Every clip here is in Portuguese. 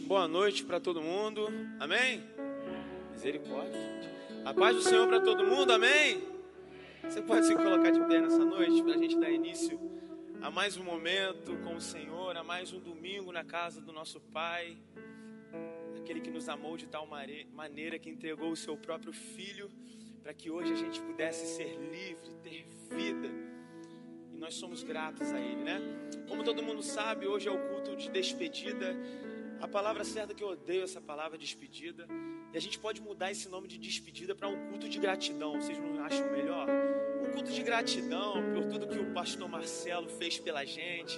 Boa noite para todo mundo. Amém? Misericórdia. A paz do Senhor para todo mundo. Amém? Você pode se colocar de pé nessa noite para a gente dar início a mais um momento com o Senhor, a mais um domingo na casa do nosso Pai. Aquele que nos amou de tal maneira que entregou o seu próprio Filho para que hoje a gente pudesse ser livre, ter vida. E nós somos gratos a Ele, né? Como todo mundo sabe, hoje é o culto de despedida a palavra certa que eu odeio essa palavra despedida. E a gente pode mudar esse nome de despedida para um culto de gratidão. Vocês não acham melhor? Um culto de gratidão por tudo que o pastor Marcelo fez pela gente,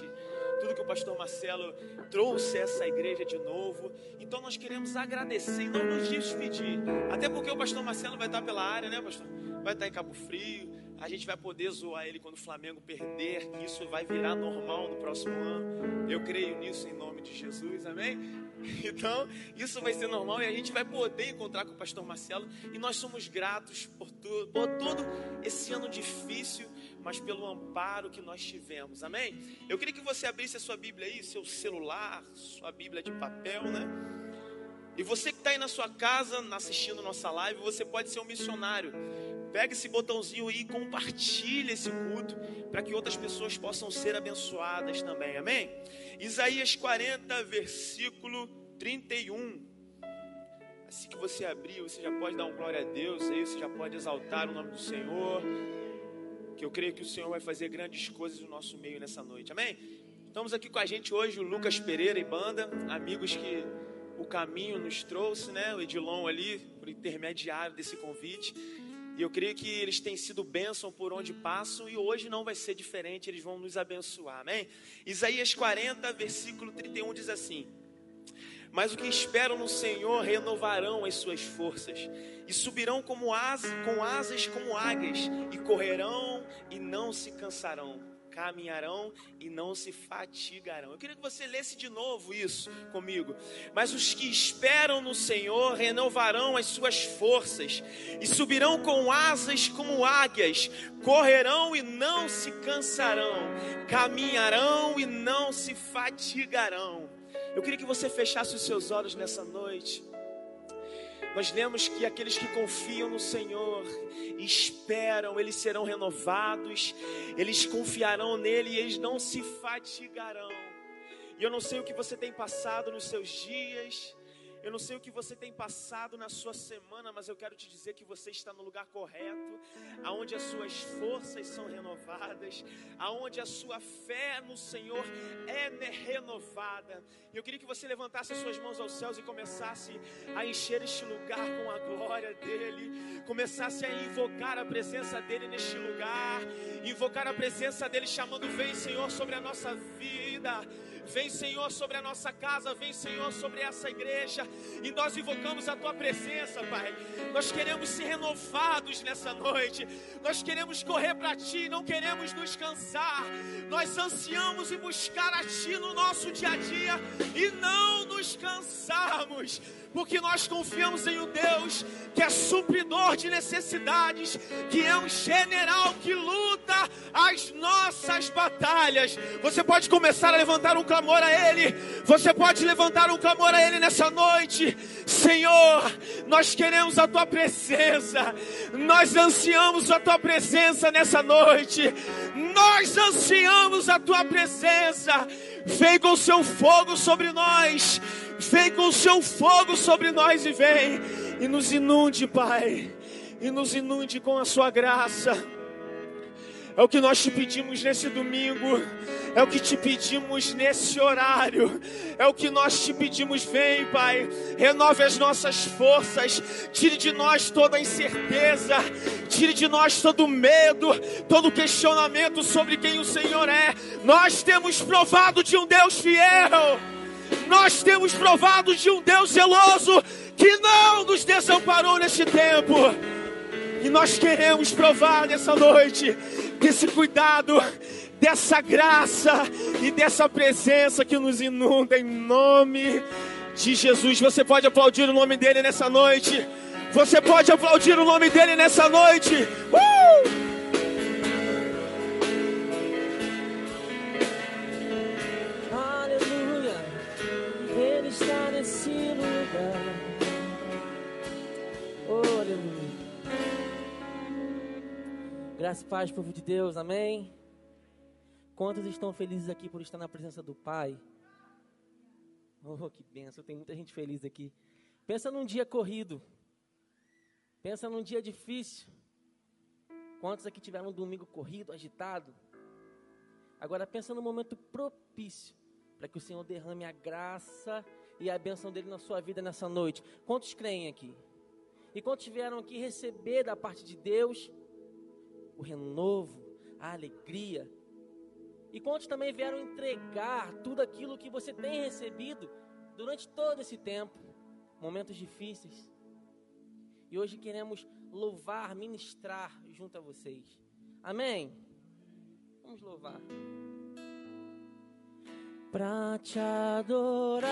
tudo que o pastor Marcelo trouxe essa igreja de novo. Então nós queremos agradecer e não nos despedir. Até porque o pastor Marcelo vai estar pela área, né, pastor? Vai estar em Cabo Frio. A gente vai poder zoar ele quando o Flamengo perder, que isso vai virar normal no próximo ano. Eu creio nisso em nome de Jesus, amém? Então, isso vai ser normal e a gente vai poder encontrar com o pastor Marcelo. E nós somos gratos por, tudo, por todo esse ano difícil, mas pelo amparo que nós tivemos, amém? Eu queria que você abrisse a sua Bíblia aí, seu celular, sua Bíblia de papel, né? E você que está aí na sua casa assistindo nossa live, você pode ser um missionário. Pega esse botãozinho aí e compartilha esse culto para que outras pessoas possam ser abençoadas também. Amém? Isaías 40, versículo 31. Assim que você abrir, você já pode dar um glória a Deus, aí você já pode exaltar o nome do Senhor. Que eu creio que o Senhor vai fazer grandes coisas no nosso meio nessa noite. Amém? Estamos aqui com a gente hoje o Lucas Pereira e banda, amigos que o caminho nos trouxe, né? O Edilon ali, por intermediário desse convite. E eu creio que eles têm sido bênção por onde passam e hoje não vai ser diferente, eles vão nos abençoar, amém? Isaías 40, versículo 31 diz assim: Mas o que esperam no Senhor renovarão as suas forças, e subirão como asas, com asas como águias, e correrão e não se cansarão caminharão e não se fatigarão. Eu queria que você lesse de novo isso comigo. Mas os que esperam no Senhor renovarão as suas forças e subirão com asas como águias, correrão e não se cansarão, caminharão e não se fatigarão. Eu queria que você fechasse os seus olhos nessa noite. Nós lemos que aqueles que confiam no Senhor esperam, eles serão renovados, eles confiarão nele e eles não se fatigarão. E eu não sei o que você tem passado nos seus dias, eu não sei o que você tem passado na sua semana, mas eu quero te dizer que você está no lugar correto, aonde as suas forças são renovadas, aonde a sua fé no Senhor é renovada. E eu queria que você levantasse as suas mãos aos céus e começasse a encher este lugar com a glória dele, começasse a invocar a presença dele neste lugar, invocar a presença dele chamando vem Senhor sobre a nossa vida. Vem, Senhor, sobre a nossa casa, vem, Senhor, sobre essa igreja. E nós invocamos a tua presença, Pai. Nós queremos ser renovados nessa noite. Nós queremos correr para ti, não queremos nos cansar. Nós ansiamos e buscar a ti no nosso dia a dia e não nos cansarmos porque nós confiamos em um Deus que é supridor de necessidades, que é um general que luta as nossas batalhas. Você pode começar a levantar um clamor a Ele, você pode levantar um clamor a Ele nessa noite, Senhor. Nós queremos a Tua presença, nós ansiamos a Tua presença nessa noite, nós ansiamos a Tua presença. Vem com o Seu fogo sobre nós Vem com o seu fogo sobre nós e vem e nos inunde, Pai. E nos inunde com a sua graça. É o que nós te pedimos nesse domingo. É o que te pedimos nesse horário. É o que nós te pedimos. Vem, Pai. Renove as nossas forças. Tire de nós toda a incerteza. Tire de nós todo medo, todo questionamento sobre quem o Senhor é. Nós temos provado de um Deus fiel. Nós temos provado de um Deus zeloso que não nos desamparou neste tempo. E nós queremos provar nessa noite desse cuidado, dessa graça e dessa presença que nos inunda em nome de Jesus. Você pode aplaudir o nome dele nessa noite. Você pode aplaudir o nome dele nessa noite. Uh! nesse lugar. Graça e paz, povo de Deus, amém? Quantos estão felizes aqui por estar na presença do Pai? Oh, que benção, tem muita gente feliz aqui. Pensa num dia corrido. Pensa num dia difícil. Quantos aqui tiveram um domingo corrido, agitado? Agora pensa no momento propício para que o Senhor derrame a graça e a bênção dele na sua vida nessa noite. Quantos creem aqui? E quantos vieram aqui receber da parte de Deus o renovo, a alegria? E quantos também vieram entregar tudo aquilo que você tem recebido durante todo esse tempo, momentos difíceis? E hoje queremos louvar, ministrar junto a vocês. Amém? Vamos louvar. Pra te adorar,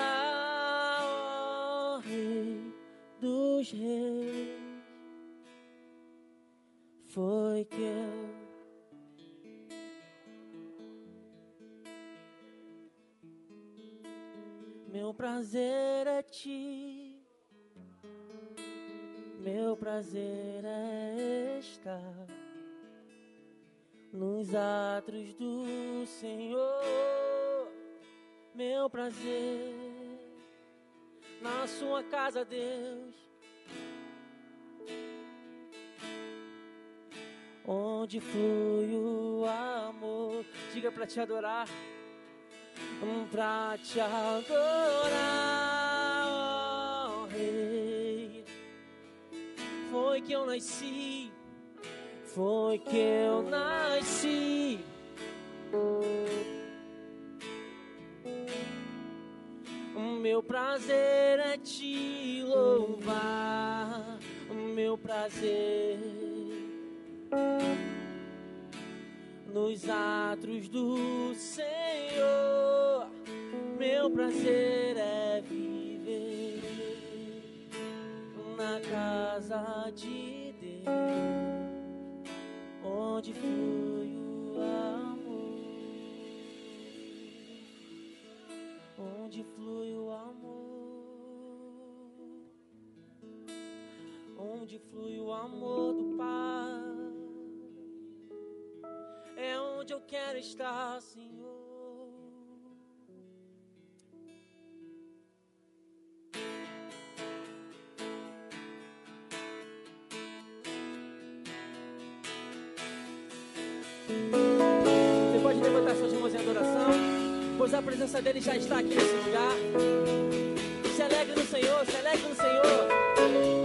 Rei dos Reis, foi que eu Meu prazer é ti, meu prazer é estar nos atos do Senhor. Meu prazer na sua casa, Deus. Onde flui o amor, diga para te adorar. Pra te adorar, oh, Rei. Foi que eu nasci, foi que eu nasci. O meu prazer é te louvar, o meu prazer nos atos do Senhor. Meu prazer é viver na casa de Deus, onde flui o amor, onde flui o amor, onde flui o amor do Pai onde eu quero estar, Senhor. Você pode levantar suas mãos em adoração, pois a presença dele já está aqui nesse lugar. Se alegre no Senhor, se alegre no Senhor.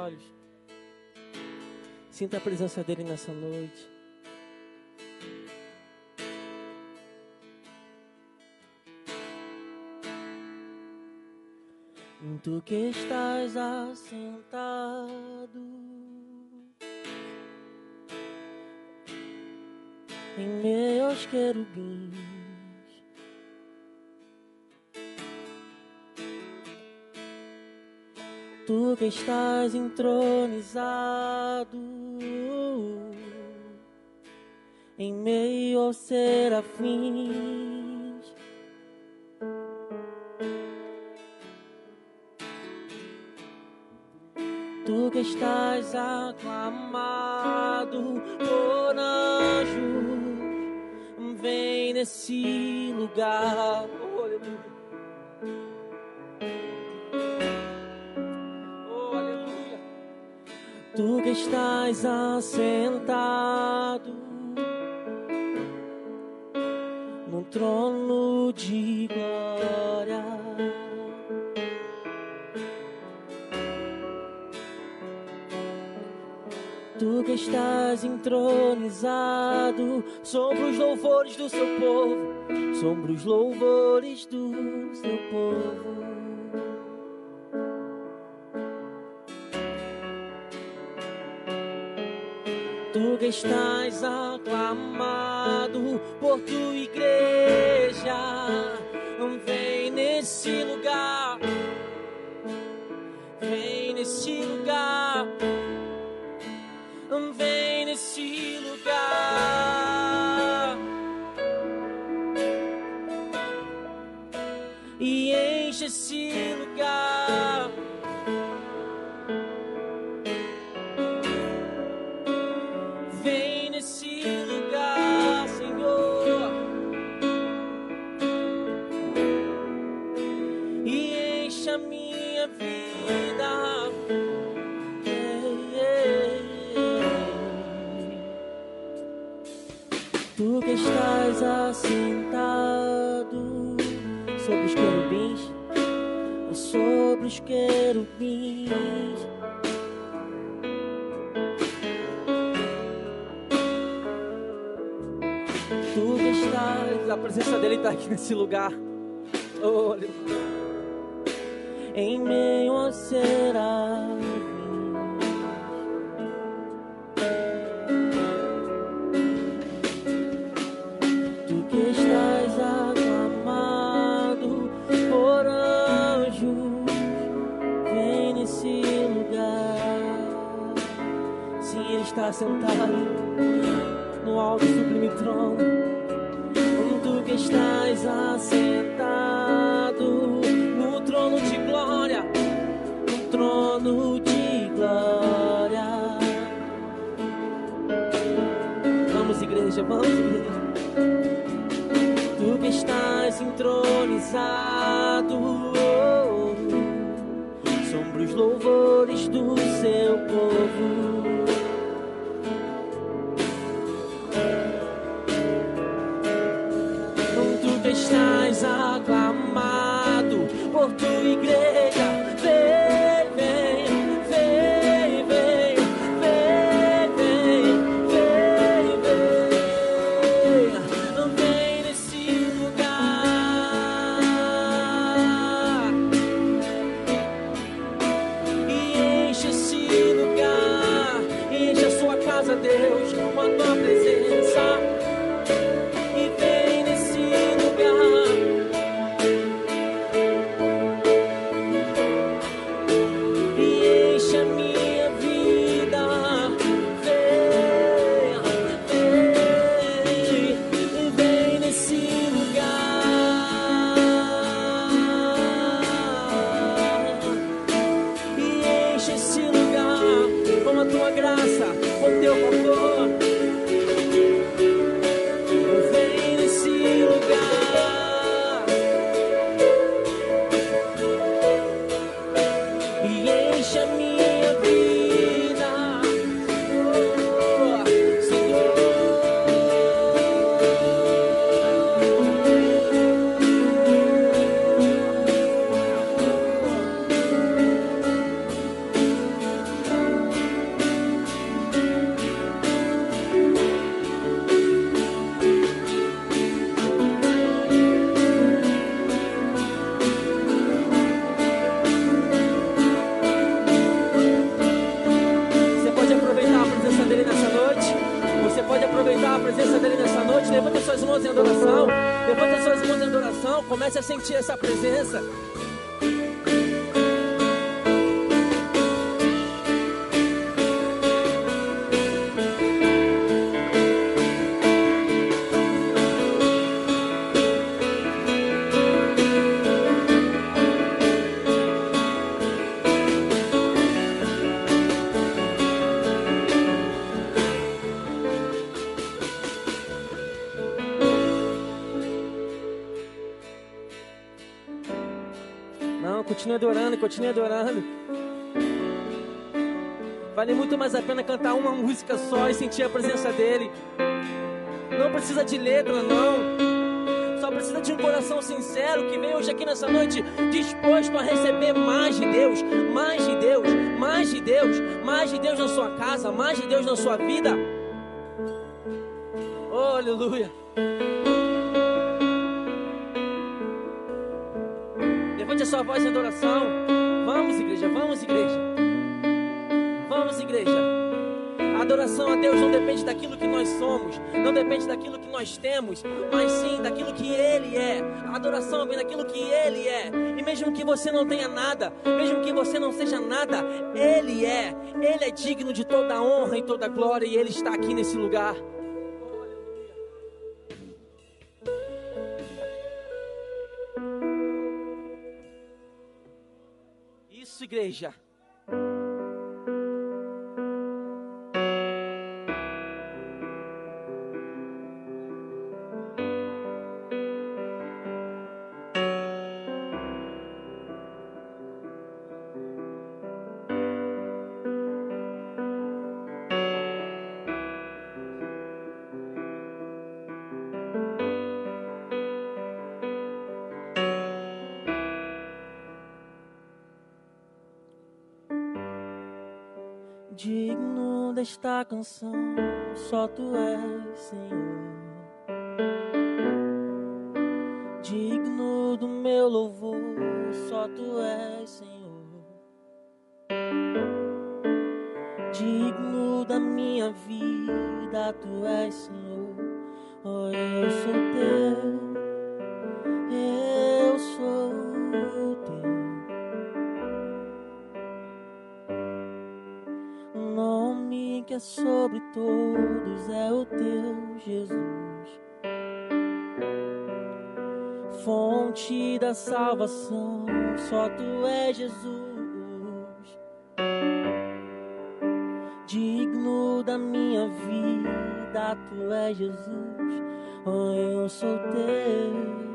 Olhos. Sinta a presença dele nessa noite. Tu que estás assentado em aos querubins. Tu que estás entronizado em meio aos serafins. Tu que estás aclamado por anjos, vem nesse lugar. Oh, aleluia. Estás assentado no trono de glória. Tu que estás entronizado sobre os louvores do seu povo, sobre os louvores do seu povo. Estás aclamado por tua igreja, vem nesse lugar, vem nesse lugar, vem nesse lugar querubins. Tu que estás, a presença dele está aqui nesse lugar. Oh. Em meio a serafins. Sentado no alto sublime trono. Tu que estás assentado no trono de glória, no trono de glória. Vamos, igreja, vamos, igreja. Tu que estás entronizado oh, os louvores do seu povo. Adorando, continue adorando. Vale muito mais a pena cantar uma música só e sentir a presença dele. Não precisa de letra, não. Só precisa de um coração sincero que veio hoje aqui nessa noite disposto a receber mais de Deus, mais de Deus, mais de Deus, mais de Deus na sua casa, mais de Deus na sua vida. Mas sim daquilo que Ele é. A adoração vem daquilo que Ele é. E mesmo que você não tenha nada, mesmo que você não seja nada, Ele é. Ele é digno de toda a honra e toda a glória e Ele está aqui nesse lugar. Isso, igreja. Digno desta canção, só tu és, Senhor. a salvação, só tu és Jesus, digno da minha vida, tu és Jesus, oh, eu sou teu.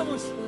Vamos!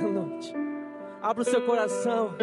noite. Abra o seu coração.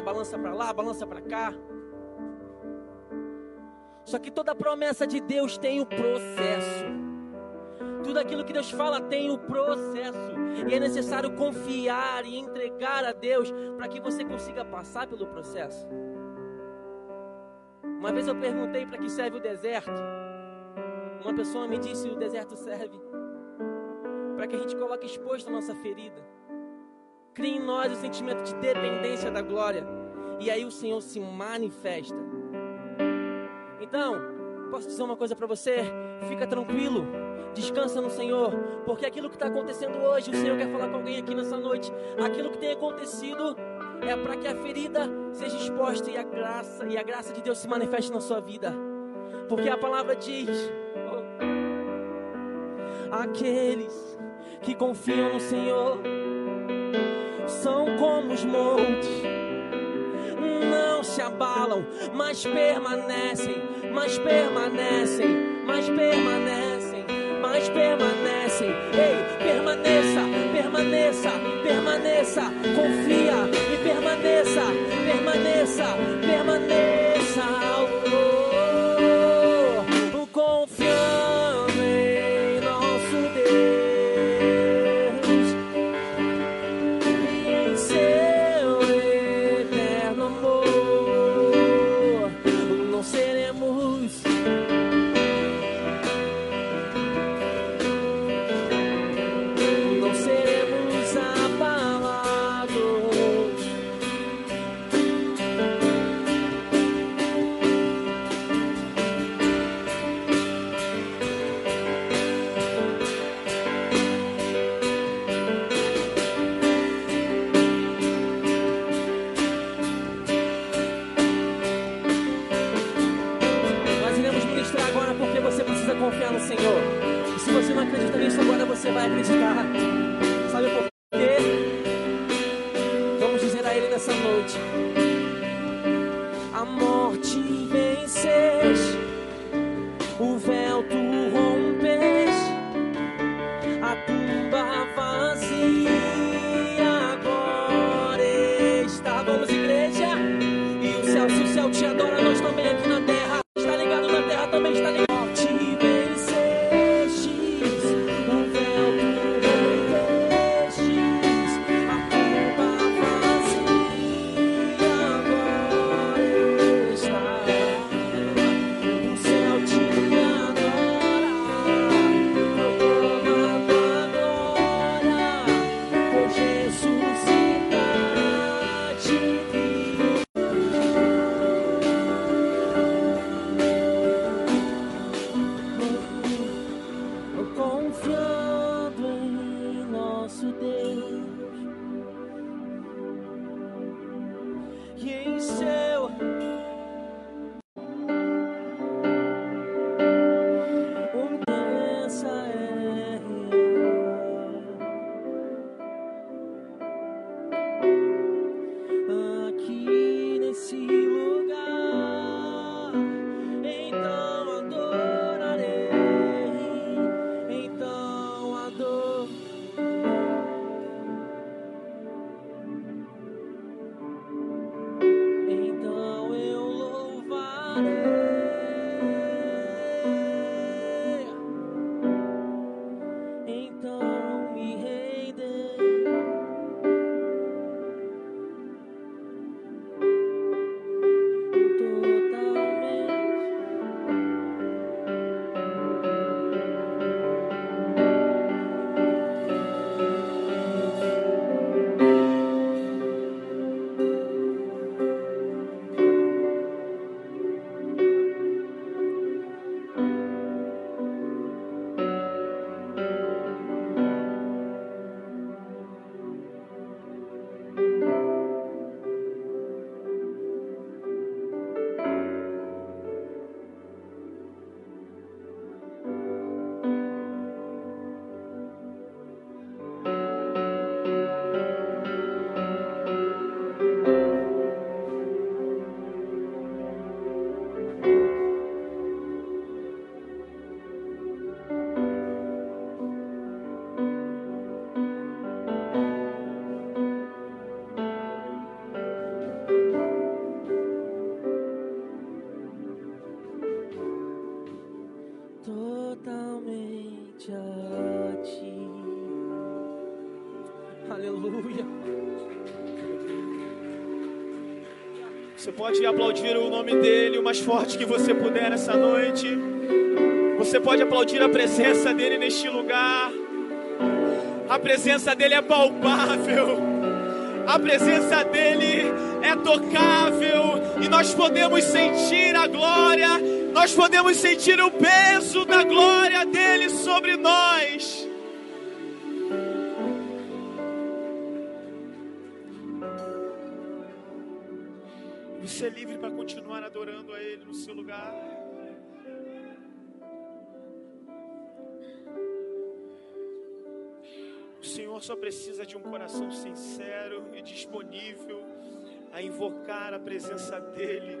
Caminhada balança para lá, balança para cá. Só que toda promessa de Deus tem o processo. Tudo aquilo que Deus fala tem o processo. E é necessário confiar e entregar a Deus para que você consiga passar pelo processo. Uma vez eu perguntei para que serve o deserto. Uma pessoa me disse: o deserto serve para que a gente coloque exposto a nossa ferida. Crie em nós o sentimento de dependência da glória. E aí o Senhor se manifesta. Então, posso dizer uma coisa para você? Fica tranquilo. Descansa no Senhor, porque aquilo que está acontecendo hoje, o Senhor quer falar com alguém aqui nessa noite. Aquilo que tem acontecido é para que a ferida seja exposta e a graça e a graça de Deus se manifeste na sua vida. Porque a palavra diz: oh, aqueles que confiam no Senhor são como os montes, não se abalam, mas permanecem, mas permanecem, mas permanecem, mas permanecem. Ei, permaneça, permaneça, permaneça, confia pode aplaudir o nome dele o mais forte que você puder essa noite. Você pode aplaudir a presença dele neste lugar. A presença dele é palpável. A presença dele é tocável e nós podemos sentir a glória, nós podemos sentir o peso da glória dele sobre nós. Lugar. O Senhor só precisa de um coração sincero e disponível a invocar a presença dEle.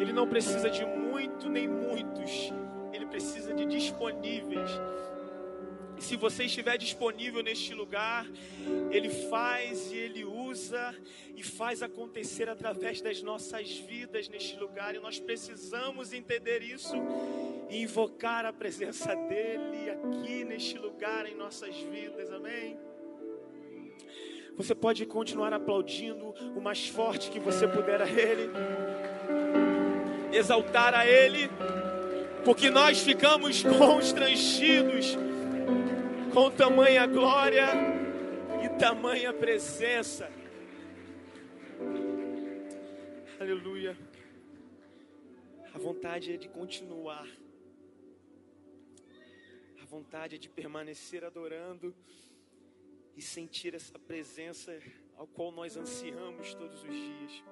Ele não precisa de muito nem muitos, ele precisa de disponíveis. E se você estiver disponível neste lugar, Ele faz e Ele usa e faz acontecer através das nossas vidas neste lugar. E nós precisamos entender isso e invocar a presença dEle aqui neste lugar em nossas vidas. Amém? Você pode continuar aplaudindo o mais forte que você puder a Ele, exaltar a Ele, porque nós ficamos constrangidos com tamanha glória e tamanha presença. Aleluia. A vontade é de continuar. A vontade é de permanecer adorando e sentir essa presença ao qual nós ansiamos todos os dias.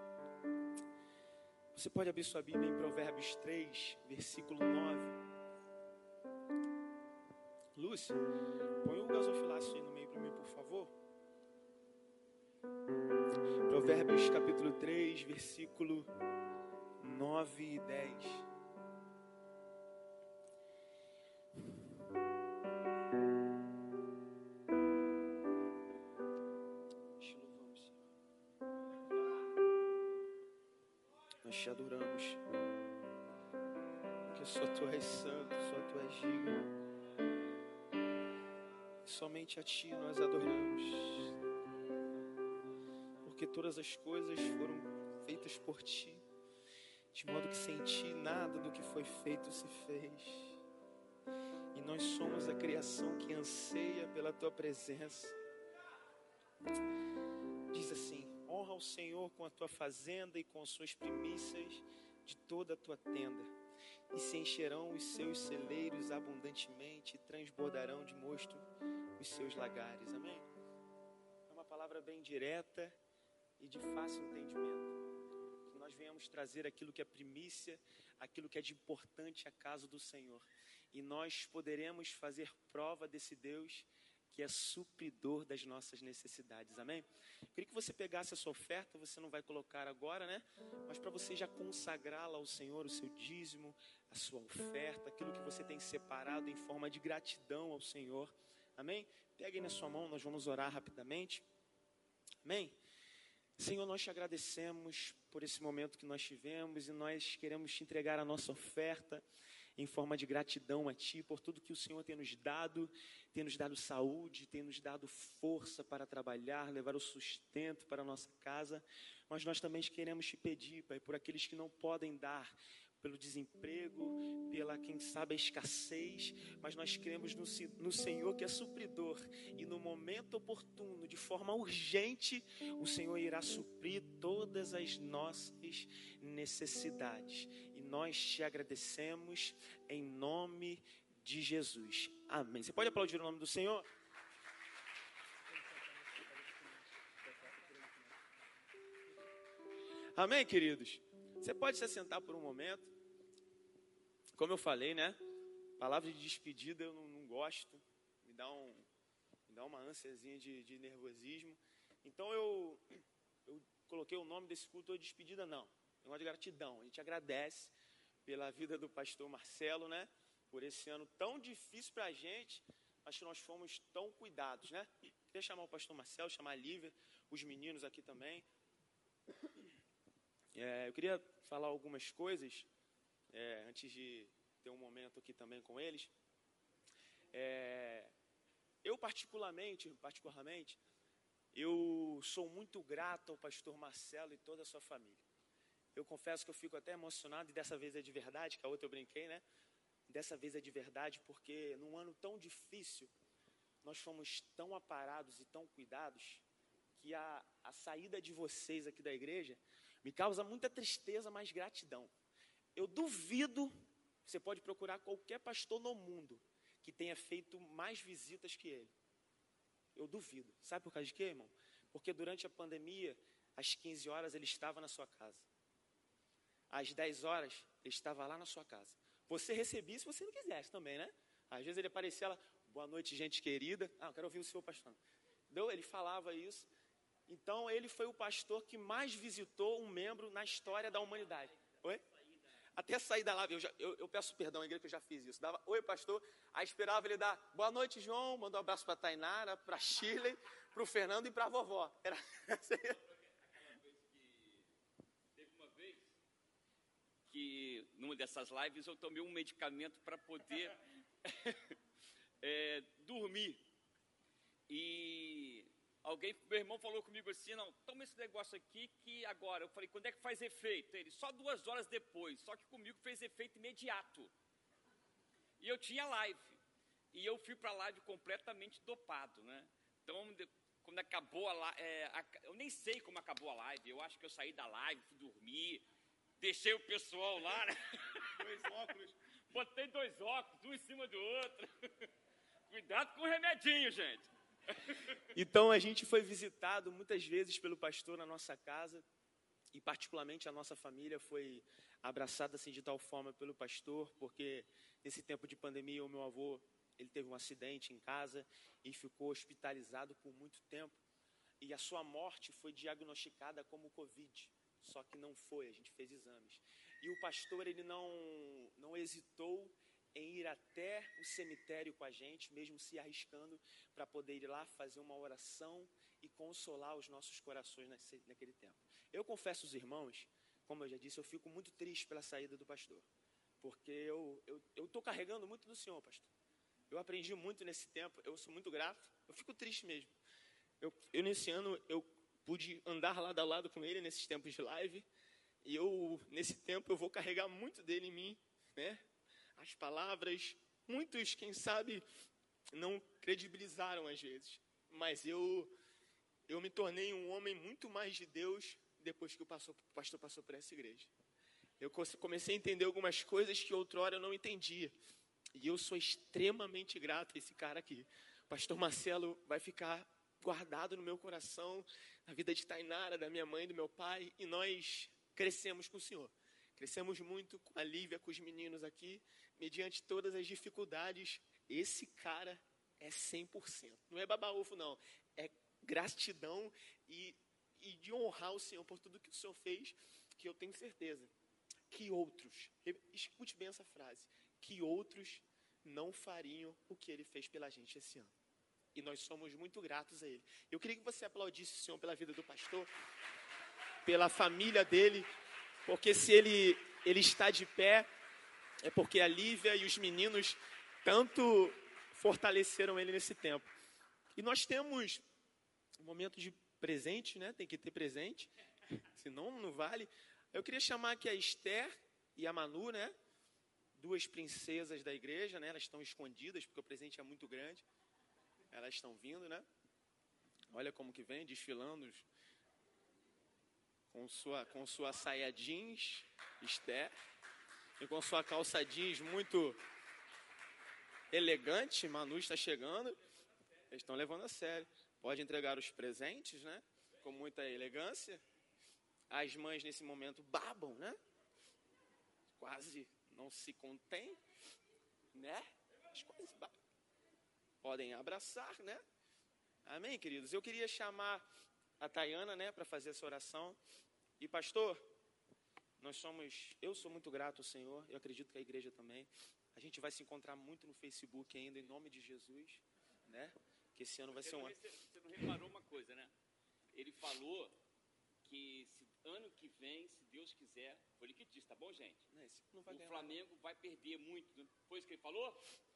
Você pode abrir sua Bíblia em Provérbios 3, versículo 9. Lúcia, põe um gasofilácio aí no meio para mim, por favor. Provérbios capítulo 3, versículo 9 e 10. Te louvamos, Senhor. Nós te adoramos. Porque só tu és santo, só tu és digno. Somente a Ti nós adoramos, porque todas as coisas foram feitas por Ti, de modo que sem Ti nada do que foi feito se fez, e nós somos a criação que anseia pela Tua presença. Diz assim: honra o Senhor com a tua fazenda e com as suas primícias de toda a tua tenda e se encherão os seus celeiros abundantemente e transbordarão de mosto os seus lagares. Amém? É uma palavra bem direta e de fácil entendimento. Que nós venhamos trazer aquilo que é primícia, aquilo que é de importante à casa do Senhor. E nós poderemos fazer prova desse Deus que é supridor das nossas necessidades. Amém? Eu queria que você pegasse a sua oferta, você não vai colocar agora, né? Mas para você já consagrá-la ao Senhor, o seu dízimo, a sua oferta, aquilo que você tem separado em forma de gratidão ao Senhor. Amém? Pegue na sua mão, nós vamos orar rapidamente. Amém? Senhor, nós te agradecemos por esse momento que nós tivemos e nós queremos te entregar a nossa oferta em forma de gratidão a Ti por tudo que o Senhor tem nos dado, tem nos dado saúde, tem nos dado força para trabalhar, levar o sustento para a nossa casa. Mas nós também queremos te pedir, Pai, por aqueles que não podem dar, pelo desemprego, pela, quem sabe, a escassez, mas nós cremos no, no Senhor que é supridor, e no momento oportuno, de forma urgente, o Senhor irá suprir todas as nossas necessidades. Nós te agradecemos em nome de Jesus. Amém. Você pode aplaudir o nome do Senhor? Amém, queridos? Você pode se assentar por um momento. Como eu falei, né? Palavra de despedida eu não, não gosto. Me dá, um, me dá uma ânsiazinha de, de nervosismo. Então eu, eu coloquei o nome desse culto de despedida, não. É uma de gratidão. A gente agradece pela vida do pastor Marcelo, né? Por esse ano tão difícil para a gente. Acho que nós fomos tão cuidados, né? Queria chamar o pastor Marcelo, chamar a Lívia, os meninos aqui também. É, eu queria falar algumas coisas é, antes de ter um momento aqui também com eles. É, eu particularmente, particularmente, Eu sou muito grato ao pastor Marcelo e toda a sua família. Eu confesso que eu fico até emocionado, e dessa vez é de verdade, que a outra eu brinquei, né? Dessa vez é de verdade, porque num ano tão difícil, nós fomos tão aparados e tão cuidados, que a, a saída de vocês aqui da igreja me causa muita tristeza, mas gratidão. Eu duvido, você pode procurar qualquer pastor no mundo que tenha feito mais visitas que ele. Eu duvido. Sabe por causa de quê, irmão? Porque durante a pandemia, às 15 horas, ele estava na sua casa. Às 10 horas, ele estava lá na sua casa. Você recebia se você não quisesse também, né? Às vezes ele aparecia lá, boa noite, gente querida. Ah, eu quero ouvir o seu pastor. Então, ele falava isso. Então, ele foi o pastor que mais visitou um membro na história da humanidade. Oi? Até sair da live, eu, já, eu, eu, peço perdão igreja que eu já fiz isso. Dava, oi, pastor. Aí esperava ele dar boa noite, João. Mandou um abraço para a Tainara, para Shirley, para o Fernando e para a vovó. Era Teve uma vez que, numa dessas lives, eu tomei um medicamento para poder é, dormir. E Alguém, meu irmão falou comigo assim, não, toma esse negócio aqui que agora. Eu falei, quando é que faz efeito? Ele, só duas horas depois. Só que comigo fez efeito imediato. E eu tinha live. E eu fui para a live completamente dopado, né? Então, quando acabou a live, é, eu nem sei como acabou a live. Eu acho que eu saí da live, fui dormir, deixei o pessoal lá, né? Dois óculos. Botei dois óculos, um em cima do outro. Cuidado com o remedinho, gente. Então a gente foi visitado muitas vezes pelo pastor na nossa casa e particularmente a nossa família foi abraçada assim de tal forma pelo pastor, porque nesse tempo de pandemia o meu avô ele teve um acidente em casa e ficou hospitalizado por muito tempo e a sua morte foi diagnosticada como covid, só que não foi, a gente fez exames. E o pastor ele não não hesitou em ir até o cemitério com a gente, mesmo se arriscando, para poder ir lá fazer uma oração e consolar os nossos corações naquele tempo. Eu confesso aos irmãos, como eu já disse, eu fico muito triste pela saída do pastor, porque eu estou carregando muito do Senhor, pastor. Eu aprendi muito nesse tempo, eu sou muito grato, eu fico triste mesmo. Eu, eu nesse ano, eu pude andar lado a lado com ele nesses tempos de live, e eu, nesse tempo, eu vou carregar muito dele em mim, né? as palavras. Muitos, quem sabe, não credibilizaram às vezes. Mas eu, eu me tornei um homem muito mais de Deus depois que o pastor, o pastor passou por essa igreja. Eu comecei a entender algumas coisas que outrora eu não entendia. E eu sou extremamente grato a esse cara aqui. Pastor Marcelo vai ficar guardado no meu coração, na vida de Tainara, da minha mãe, do meu pai, e nós crescemos com o Senhor. Crescemos muito com a Lívia, com os meninos aqui, mediante todas as dificuldades. Esse cara é 100%. Não é babaúfo, não. É gratidão e, e de honrar o Senhor por tudo que o Senhor fez, que eu tenho certeza que outros, escute bem essa frase, que outros não fariam o que ele fez pela gente esse ano. E nós somos muito gratos a ele. Eu queria que você aplaudisse o Senhor pela vida do pastor, pela família dele, porque se ele, ele está de pé, é porque a Lívia e os meninos tanto fortaleceram ele nesse tempo. E nós temos um momento de presente, né? Tem que ter presente, senão não vale. Eu queria chamar aqui a Esther e a Manu, né? Duas princesas da igreja, né? Elas estão escondidas porque o presente é muito grande. Elas estão vindo, né? Olha como que vem, desfilando com sua, com sua saia jeans, Esther, e com sua calça jeans muito elegante, Manu está chegando, eles estão levando a sério. Pode entregar os presentes, né? Com muita elegância. As mães nesse momento babam, né? Quase não se contém, né? As quase babam. Podem abraçar, né? Amém, queridos? Eu queria chamar a Tayana, né, para fazer essa oração. E pastor, nós somos, eu sou muito grato ao Senhor, eu acredito que a igreja também. A gente vai se encontrar muito no Facebook ainda, em nome de Jesus, né? Que esse ano vai você ser um ano. Você não reparou uma coisa, né? Ele falou que se, ano que vem, se Deus quiser, foi ele que disse, tá bom, gente? Não, o Flamengo vai perder muito. Foi isso que ele falou?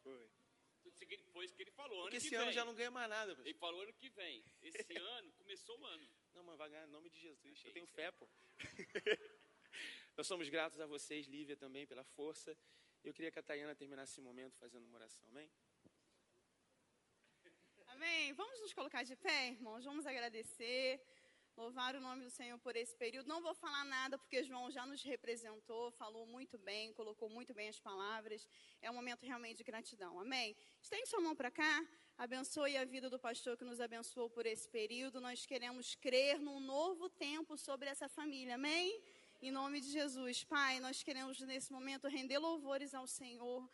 Foi. Foi isso que ele falou. Porque ano esse que ano vem. já não ganha mais nada. Ele falou ano que vem. Esse ano começou vai ganhar em nome de Jesus. Eu tenho fé, pô. Nós somos gratos a vocês, Lívia, também, pela força. Eu queria que a Tayana terminasse esse momento fazendo uma oração, amém? Amém. Vamos nos colocar de pé, irmãos. Vamos agradecer. Louvar o nome do Senhor por esse período. Não vou falar nada porque João já nos representou, falou muito bem, colocou muito bem as palavras. É um momento realmente de gratidão. Amém? Estende sua mão para cá. Abençoe a vida do pastor que nos abençoou por esse período. Nós queremos crer num novo tempo sobre essa família. Amém? Em nome de Jesus. Pai, nós queremos nesse momento render louvores ao Senhor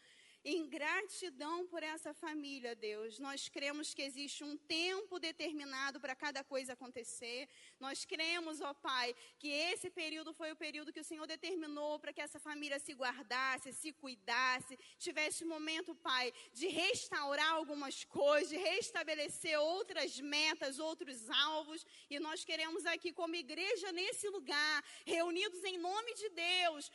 em gratidão por essa família, Deus. Nós cremos que existe um tempo determinado para cada coisa acontecer. Nós cremos, ó Pai, que esse período foi o período que o Senhor determinou para que essa família se guardasse, se cuidasse, tivesse momento, Pai, de restaurar algumas coisas, de restabelecer outras metas, outros alvos. E nós queremos aqui, como igreja, nesse lugar, reunidos em nome de Deus,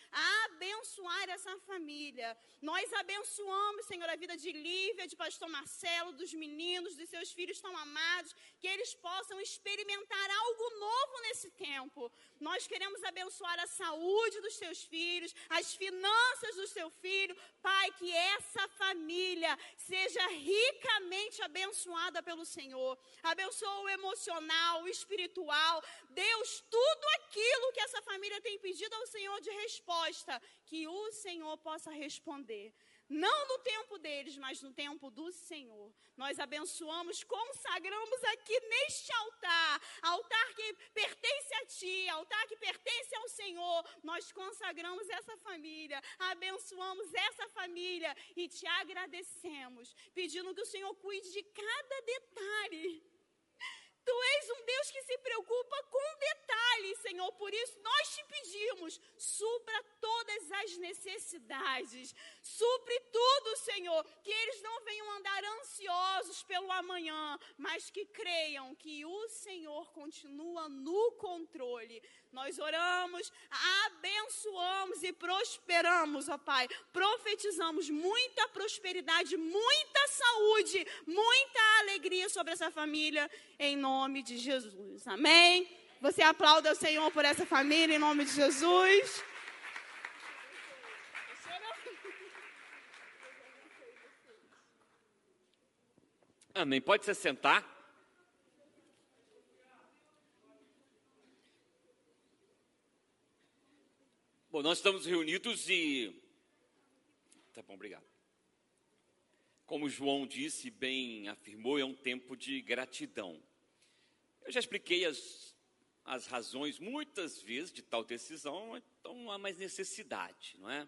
abençoar essa família. Nós abençoamos abençoamos, Senhor, a vida de Lívia, de pastor Marcelo, dos meninos, dos seus filhos tão amados, que eles possam experimentar algo novo nesse tempo. Nós queremos abençoar a saúde dos seus filhos, as finanças do seu filho. Pai, que essa família seja ricamente abençoada pelo Senhor. Abençoa o emocional, o espiritual. Deus, tudo aquilo que essa família tem pedido ao Senhor de resposta, que o Senhor possa responder. Não no tempo deles, mas no tempo do Senhor. Nós abençoamos, consagramos aqui neste altar, altar que pertence a Ti, altar que pertence ao Senhor. Nós consagramos essa família, abençoamos essa família e te agradecemos, pedindo que o Senhor cuide de cada detalhe Tu és um Deus que se preocupa com detalhes, Senhor. Por isso nós te pedimos, supra todas as necessidades. Supre tudo, Senhor. Que eles não venham andar ansiosos pelo amanhã, mas que creiam que o Senhor continua no controle. Nós oramos, abençoamos e prosperamos, ó Pai. Profetizamos muita prosperidade, muita saúde, muita alegria sobre essa família, em nome de Jesus. Amém? Você aplauda o Senhor por essa família, em nome de Jesus. Amém. Pode se sentar. Bom, nós estamos reunidos e. Tá bom, obrigado. Como João disse, bem afirmou, é um tempo de gratidão. Eu já expliquei as, as razões muitas vezes de tal decisão, então não há mais necessidade, não é?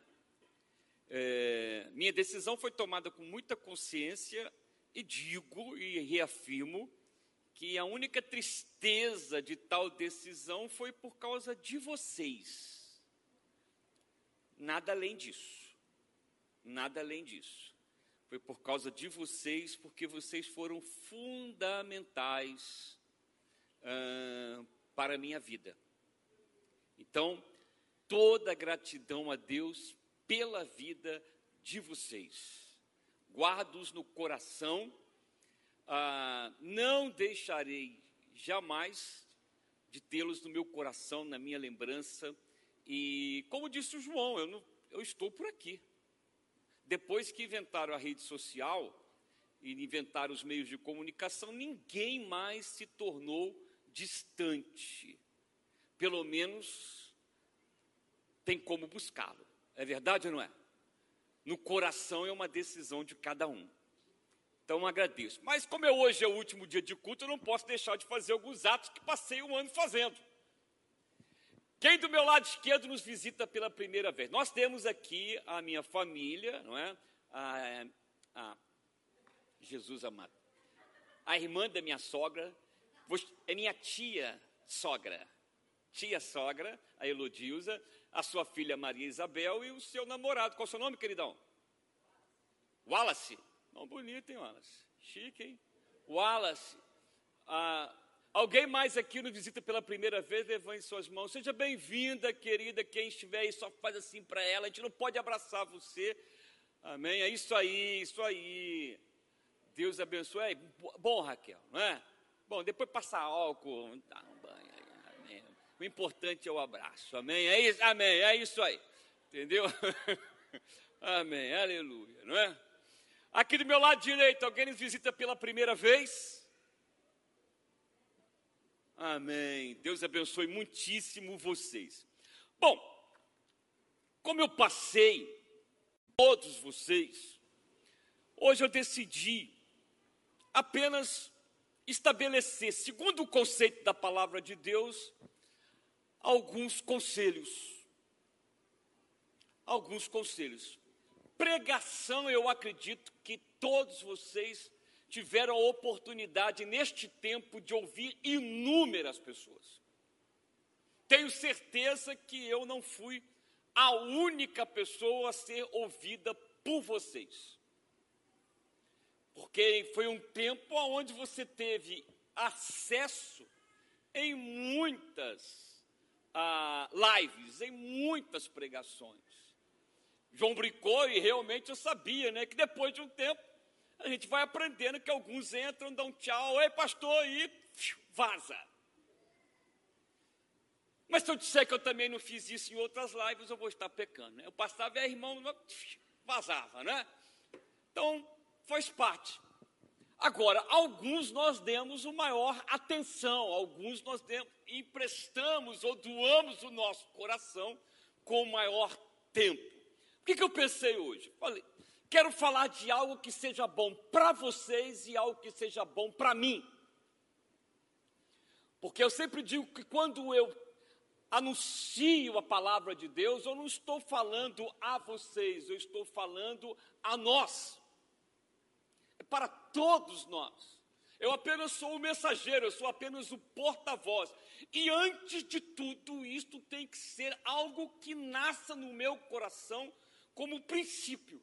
é minha decisão foi tomada com muita consciência e digo e reafirmo que a única tristeza de tal decisão foi por causa de vocês Nada além disso. Nada além disso. Foi por causa de vocês, porque vocês foram fundamentais uh, para a minha vida. Então, toda gratidão a Deus pela vida de vocês. Guardo-os no coração, uh, não deixarei jamais de tê-los no meu coração, na minha lembrança e, como disse o João, eu, não, eu estou por aqui. Depois que inventaram a rede social e inventaram os meios de comunicação, ninguém mais se tornou distante. Pelo menos tem como buscá-lo. É verdade ou não é? No coração é uma decisão de cada um. Então agradeço. Mas como hoje é o último dia de culto, eu não posso deixar de fazer alguns atos que passei um ano fazendo. Quem do meu lado esquerdo nos visita pela primeira vez? Nós temos aqui a minha família, não é? A, a Jesus amado. A irmã da minha sogra, é minha tia sogra. Tia sogra, a Elodilza, a sua filha Maria Isabel e o seu namorado. Qual é o seu nome, queridão? Wallace. Não bonito, hein, Wallace? Chique, hein? Wallace. Ah, Alguém mais aqui nos visita pela primeira vez, levante suas mãos. Seja bem-vinda, querida. Quem estiver aí, só faz assim para ela. A gente não pode abraçar você. Amém? É isso aí, isso aí. Deus abençoe. Bom, Raquel, não é? Bom, depois passar álcool, dá um banho aí. Amém. O importante é o abraço. Amém. É isso, amém. É isso aí. Entendeu? amém. Aleluia, não é? Aqui do meu lado direito, alguém nos visita pela primeira vez? Amém. Deus abençoe muitíssimo vocês. Bom, como eu passei todos vocês, hoje eu decidi apenas estabelecer, segundo o conceito da palavra de Deus, alguns conselhos. Alguns conselhos. Pregação, eu acredito que todos vocês tiveram a oportunidade neste tempo de ouvir inúmeras pessoas. Tenho certeza que eu não fui a única pessoa a ser ouvida por vocês. Porque foi um tempo onde você teve acesso em muitas ah, lives, em muitas pregações. João brincou e realmente eu sabia, né, que depois de um tempo a gente vai aprendendo que alguns entram, dão tchau, ei pastor, e vaza. Mas se eu disser que eu também não fiz isso em outras lives, eu vou estar pecando. Né? Eu passava e a irmão vazava, né? Então, faz parte. Agora, alguns nós demos o maior atenção, alguns nós demos, emprestamos ou doamos o nosso coração com o maior tempo. O que, que eu pensei hoje? Falei, quero falar de algo que seja bom para vocês e algo que seja bom para mim. Porque eu sempre digo que quando eu anuncio a palavra de Deus, eu não estou falando a vocês, eu estou falando a nós para todos nós. Eu apenas sou o mensageiro, eu sou apenas o porta-voz. E antes de tudo, isto tem que ser algo que nasça no meu coração como princípio.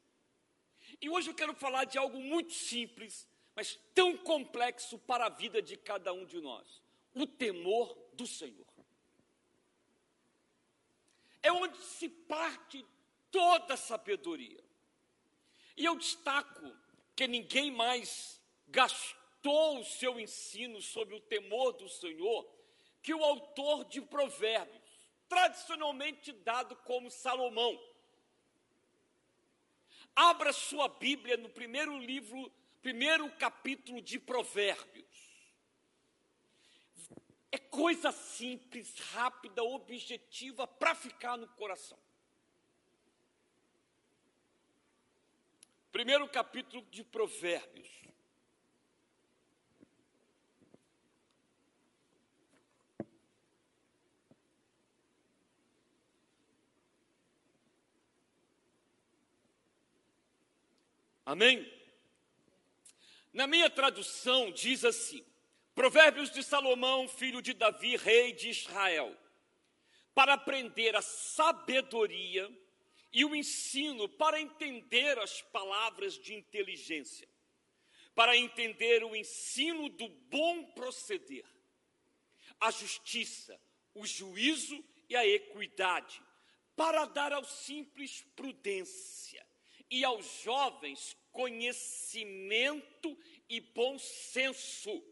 E hoje eu quero falar de algo muito simples, mas tão complexo para a vida de cada um de nós: o temor do Senhor. É onde se parte toda a sabedoria. E eu destaco que ninguém mais gastou o seu ensino sobre o temor do Senhor que o autor de Provérbios, tradicionalmente dado como Salomão. Abra sua Bíblia no primeiro livro, primeiro capítulo de Provérbios. É coisa simples, rápida, objetiva para ficar no coração. Primeiro capítulo de Provérbios. Amém? Na minha tradução diz assim: Provérbios de Salomão, filho de Davi, rei de Israel, para aprender a sabedoria e o ensino para entender as palavras de inteligência, para entender o ensino do bom proceder, a justiça, o juízo e a equidade, para dar aos simples prudência e aos jovens conhecimento e bom senso.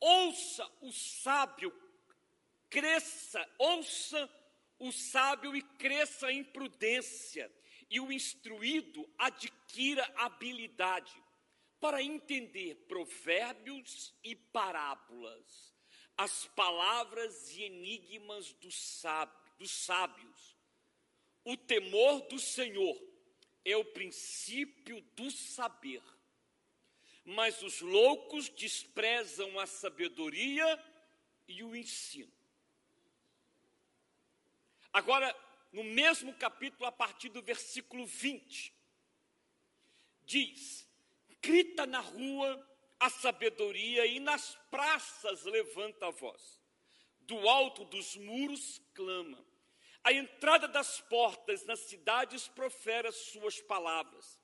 Ouça o sábio, cresça, ouça o sábio e cresça em prudência, e o instruído adquira habilidade para entender provérbios e parábolas, as palavras e enigmas dos sábios. O temor do Senhor é o princípio do saber, mas os loucos desprezam a sabedoria e o ensino. Agora, no mesmo capítulo, a partir do versículo 20, diz: grita na rua a sabedoria e nas praças levanta a voz. Do alto dos muros clama. A entrada das portas nas cidades profere as suas palavras.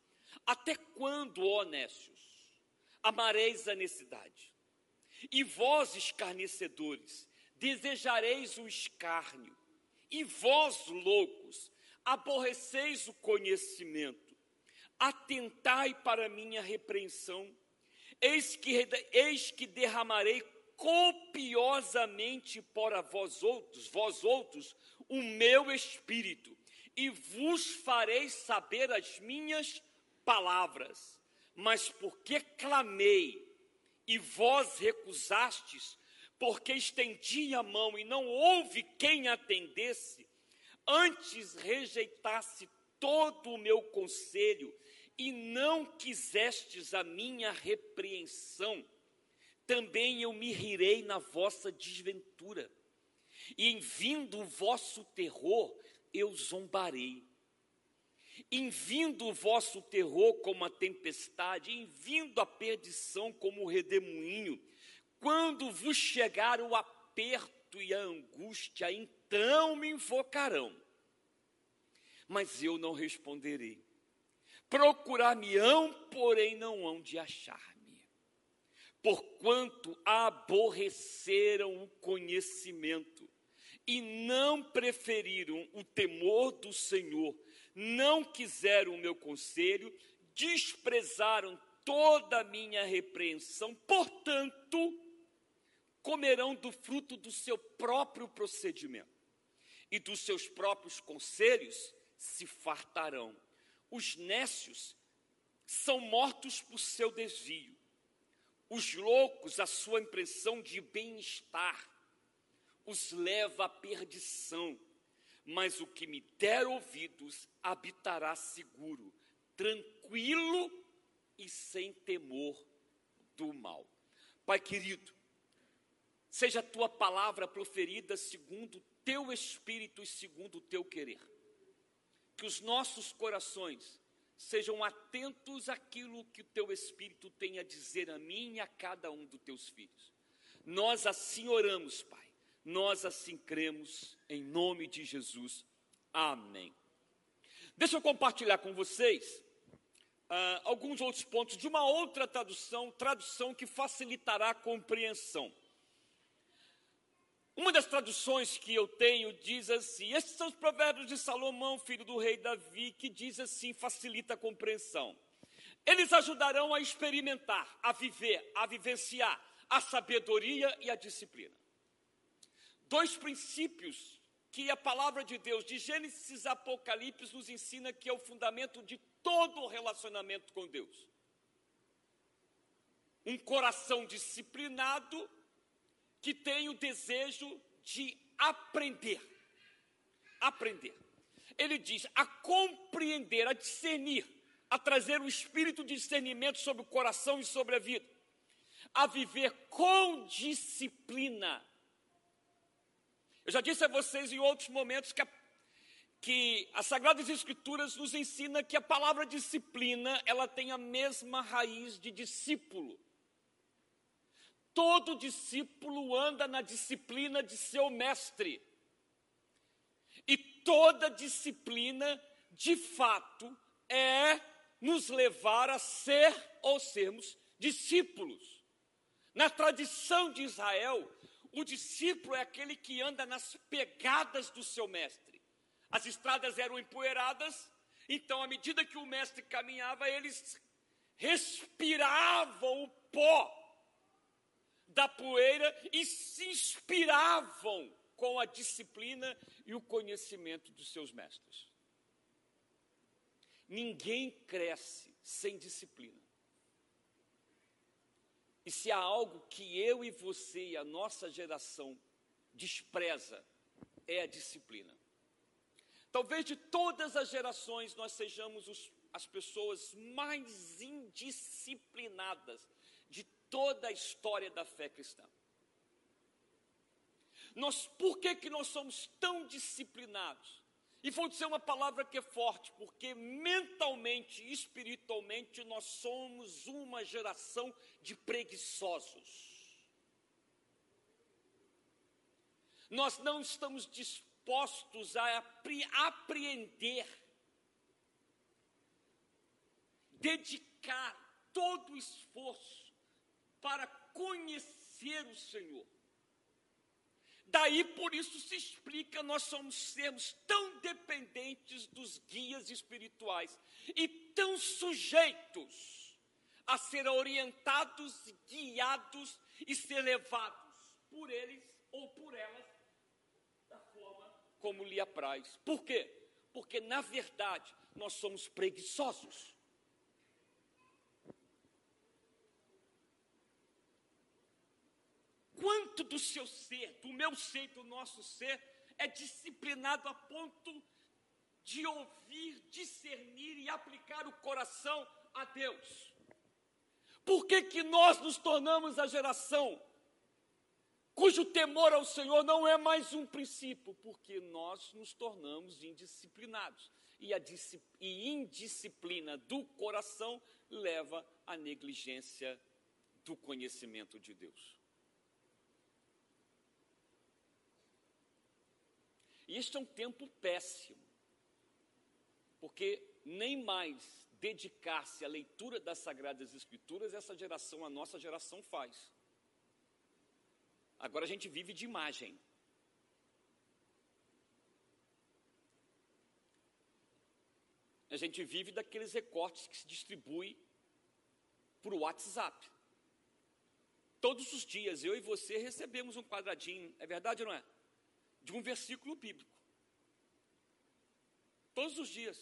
Até quando, ó honestos, amareis a necessidade? E vós, escarnecedores, desejareis o escárnio. E vós, loucos, aborreceis o conhecimento, atentai para minha repreensão, eis que, eis que derramarei copiosamente para vós outros, vós outros, o meu espírito, e vos farei saber as minhas palavras. Mas porque clamei e vós recusastes, porque estendi a mão e não houve quem atendesse, antes rejeitasse todo o meu conselho e não quisestes a minha repreensão, também eu me rirei na vossa desventura, e em vindo o vosso terror, eu zombarei. Em vindo o vosso terror como a tempestade, em vindo a perdição como o redemoinho, quando vos chegar o aperto e a angústia, então me invocarão. Mas eu não responderei. Procurar-me-ão, porém não hão de achar-me. Porquanto aborreceram o conhecimento e não preferiram o temor do Senhor, não quiseram o meu conselho, desprezaram toda a minha repreensão, portanto, comerão do fruto do seu próprio procedimento e dos seus próprios conselhos se fartarão. Os nécios são mortos por seu desvio, os loucos, a sua impressão de bem-estar, os leva à perdição. Mas o que me der ouvidos habitará seguro, tranquilo e sem temor do mal. Pai querido, seja a tua palavra proferida segundo o teu espírito e segundo o teu querer que os nossos corações sejam atentos àquilo que o teu Espírito tem a dizer a mim e a cada um dos teus filhos. Nós assim oramos, Pai. Nós assim cremos, em nome de Jesus. Amém. Deixa eu compartilhar com vocês uh, alguns outros pontos de uma outra tradução, tradução que facilitará a compreensão. Uma das traduções que eu tenho diz assim: esses são os provérbios de Salomão, filho do rei Davi, que diz assim, facilita a compreensão. Eles ajudarão a experimentar, a viver, a vivenciar a sabedoria e a disciplina. Dois princípios que a palavra de Deus, de Gênesis a Apocalipse, nos ensina que é o fundamento de todo relacionamento com Deus. Um coração disciplinado que tem o desejo de aprender. Aprender. Ele diz a compreender, a discernir, a trazer o espírito de discernimento sobre o coração e sobre a vida, a viver com disciplina. Eu já disse a vocês em outros momentos que, a, que as Sagradas Escrituras nos ensina que a palavra disciplina ela tem a mesma raiz de discípulo. Todo discípulo anda na disciplina de seu mestre. E toda disciplina, de fato, é nos levar a ser ou sermos discípulos. Na tradição de Israel, o discípulo é aquele que anda nas pegadas do seu mestre. As estradas eram empoeiradas, então, à medida que o mestre caminhava, eles respiravam o pó da poeira e se inspiravam com a disciplina e o conhecimento dos seus mestres. Ninguém cresce sem disciplina. E se há algo que eu e você e a nossa geração despreza, é a disciplina. Talvez de todas as gerações nós sejamos os, as pessoas mais indisciplinadas toda a história da fé cristã. Nós, por que, que nós somos tão disciplinados? E vou dizer uma palavra que é forte, porque mentalmente e espiritualmente nós somos uma geração de preguiçosos. Nós não estamos dispostos a apre apreender, dedicar todo o esforço para conhecer o Senhor. Daí por isso se explica nós somos sermos tão dependentes dos guias espirituais e tão sujeitos a ser orientados, guiados e ser levados por eles ou por elas da forma como lhe apraz. Por quê? Porque na verdade nós somos preguiçosos. Quanto do seu ser, do meu ser, do nosso ser, é disciplinado a ponto de ouvir, discernir e aplicar o coração a Deus? Por que, que nós nos tornamos a geração cujo temor ao Senhor não é mais um princípio? Porque nós nos tornamos indisciplinados. E a e indisciplina do coração leva à negligência do conhecimento de Deus. E este é um tempo péssimo, porque nem mais dedicar-se à leitura das Sagradas Escrituras, essa geração, a nossa geração, faz. Agora a gente vive de imagem. A gente vive daqueles recortes que se distribuem por WhatsApp. Todos os dias, eu e você recebemos um quadradinho, é verdade ou não é? De um versículo bíblico. Todos os dias.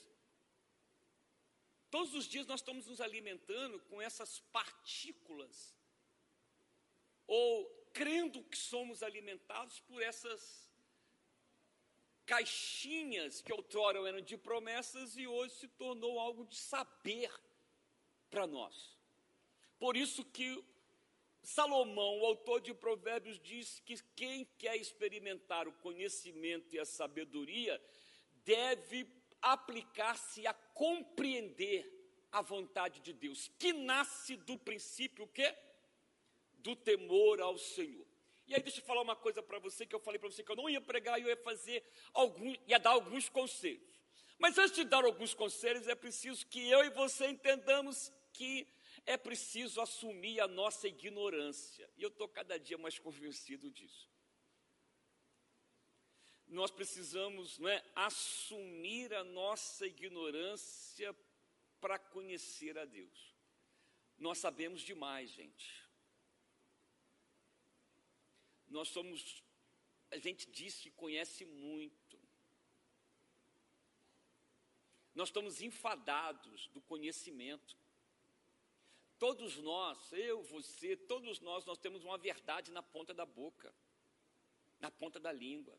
Todos os dias nós estamos nos alimentando com essas partículas, ou crendo que somos alimentados por essas caixinhas que outrora eram de promessas e hoje se tornou algo de saber para nós. Por isso que Salomão, o autor de Provérbios, diz que quem quer experimentar o conhecimento e a sabedoria deve aplicar-se a compreender a vontade de Deus, que nasce do princípio o quê? Do temor ao Senhor. E aí deixa eu falar uma coisa para você que eu falei para você que eu não ia pregar, eu ia fazer algum, ia dar alguns conselhos. Mas antes de dar alguns conselhos, é preciso que eu e você entendamos que é preciso assumir a nossa ignorância. E eu estou cada dia mais convencido disso nós precisamos não é, assumir a nossa ignorância para conhecer a Deus. Nós sabemos demais, gente. Nós somos, a gente diz que conhece muito. Nós estamos enfadados do conhecimento. Todos nós, eu, você, todos nós, nós temos uma verdade na ponta da boca, na ponta da língua.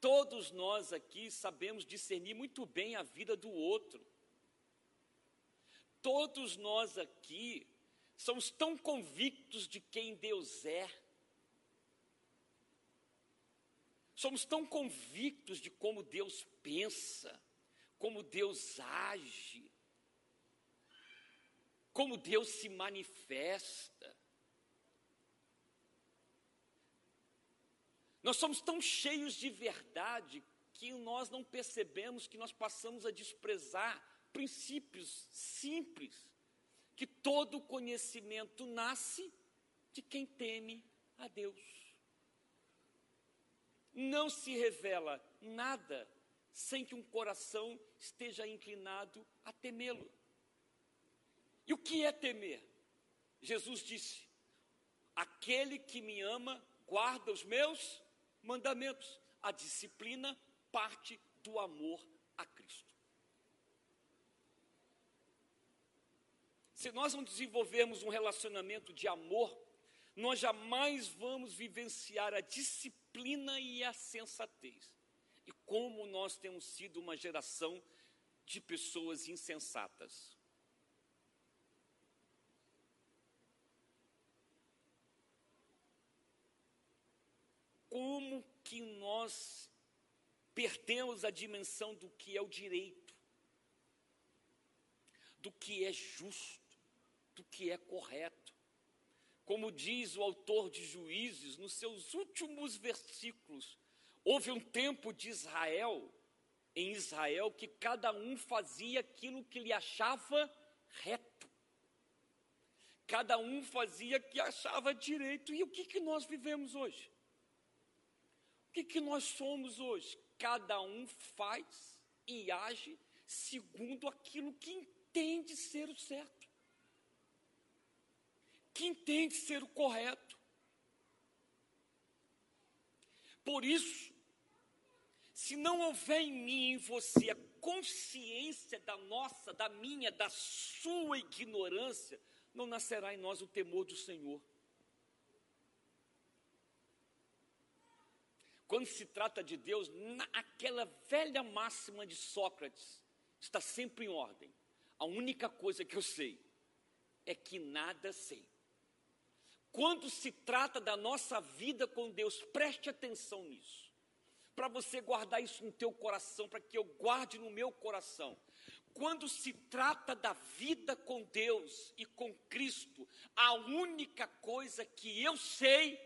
Todos nós aqui sabemos discernir muito bem a vida do outro. Todos nós aqui somos tão convictos de quem Deus é. Somos tão convictos de como Deus pensa, como Deus age, como Deus se manifesta. Nós somos tão cheios de verdade que nós não percebemos que nós passamos a desprezar princípios simples, que todo conhecimento nasce de quem teme a Deus. Não se revela nada sem que um coração esteja inclinado a temê-lo. E o que é temer? Jesus disse: Aquele que me ama guarda os meus mandamentos. A disciplina parte do amor a Cristo. Se nós não desenvolvermos um relacionamento de amor, nós jamais vamos vivenciar a disciplina e a sensatez. E como nós temos sido uma geração de pessoas insensatas. Como que nós perdemos a dimensão do que é o direito, do que é justo, do que é correto. Como diz o autor de Juízes, nos seus últimos versículos, houve um tempo de Israel, em Israel, que cada um fazia aquilo que lhe achava reto. Cada um fazia o que achava direito. E o que, que nós vivemos hoje? O que, que nós somos hoje? Cada um faz e age segundo aquilo que entende ser o certo, que entende ser o correto. Por isso, se não houver em mim e em você a consciência da nossa, da minha, da sua ignorância, não nascerá em nós o temor do Senhor. Quando se trata de Deus, aquela velha máxima de Sócrates está sempre em ordem. A única coisa que eu sei é que nada sei. Quando se trata da nossa vida com Deus, preste atenção nisso. Para você guardar isso no teu coração, para que eu guarde no meu coração. Quando se trata da vida com Deus e com Cristo, a única coisa que eu sei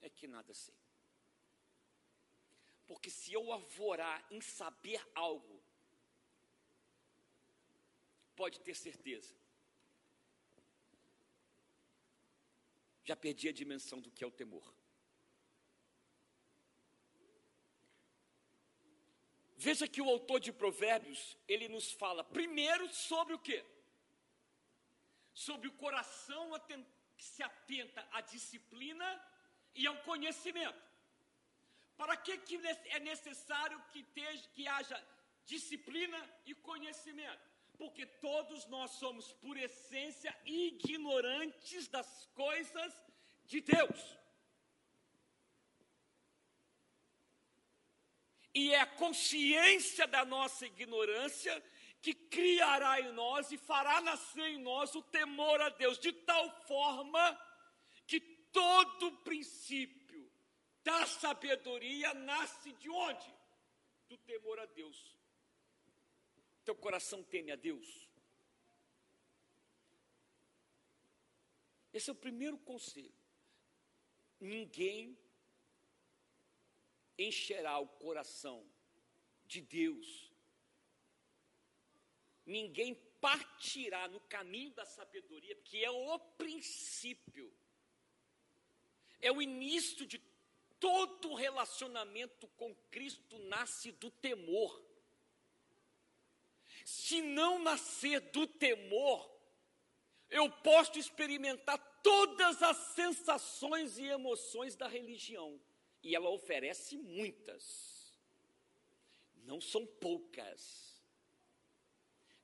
é que nada sei. Porque se eu avorar em saber algo, pode ter certeza, já perdi a dimensão do que é o temor. Veja que o autor de Provérbios, ele nos fala primeiro sobre o quê? Sobre o coração que se atenta à disciplina e ao conhecimento. Para que, que é necessário que, teja, que haja disciplina e conhecimento? porque todos nós somos, por essência, ignorantes das coisas de Deus. E é a consciência da nossa ignorância que criará em nós e fará nascer em nós o temor a Deus, de tal forma que todo princípio da sabedoria nasce de onde? Do temor a Deus. Teu coração teme a Deus? Esse é o primeiro conselho. Ninguém encherá o coração de Deus. Ninguém partirá no caminho da sabedoria, que é o princípio. É o início de todo relacionamento com Cristo nasce do temor. Se não nascer do temor, eu posso experimentar todas as sensações e emoções da religião. E ela oferece muitas. Não são poucas.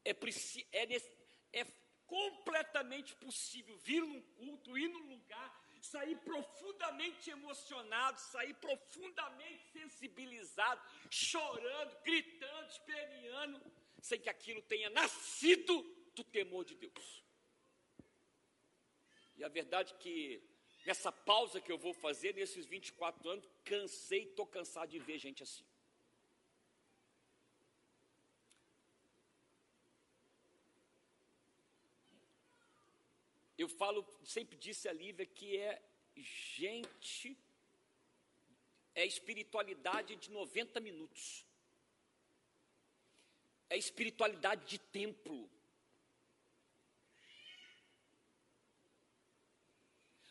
É, é, é completamente possível vir num culto, ir num lugar, sair profundamente emocionado, sair profundamente sensibilizado, chorando, gritando, esperneando sem que aquilo tenha nascido do temor de Deus. E a verdade é que nessa pausa que eu vou fazer nesses 24 anos, cansei, estou cansado de ver gente assim. Eu falo, sempre disse a Lívia que é gente, é espiritualidade de 90 minutos é espiritualidade de templo.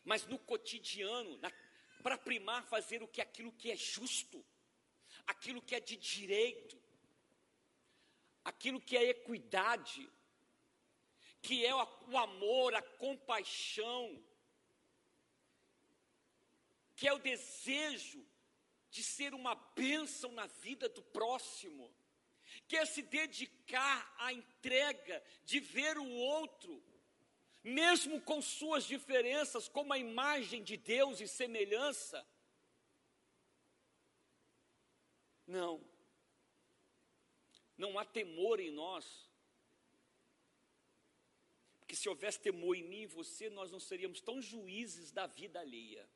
Mas no cotidiano, para primar fazer o que aquilo que é justo, aquilo que é de direito, aquilo que é equidade, que é o amor, a compaixão, que é o desejo de ser uma bênção na vida do próximo quer se dedicar à entrega de ver o outro, mesmo com suas diferenças, como a imagem de Deus e semelhança. Não, não há temor em nós, porque se houvesse temor em mim e você, nós não seríamos tão juízes da vida alheia.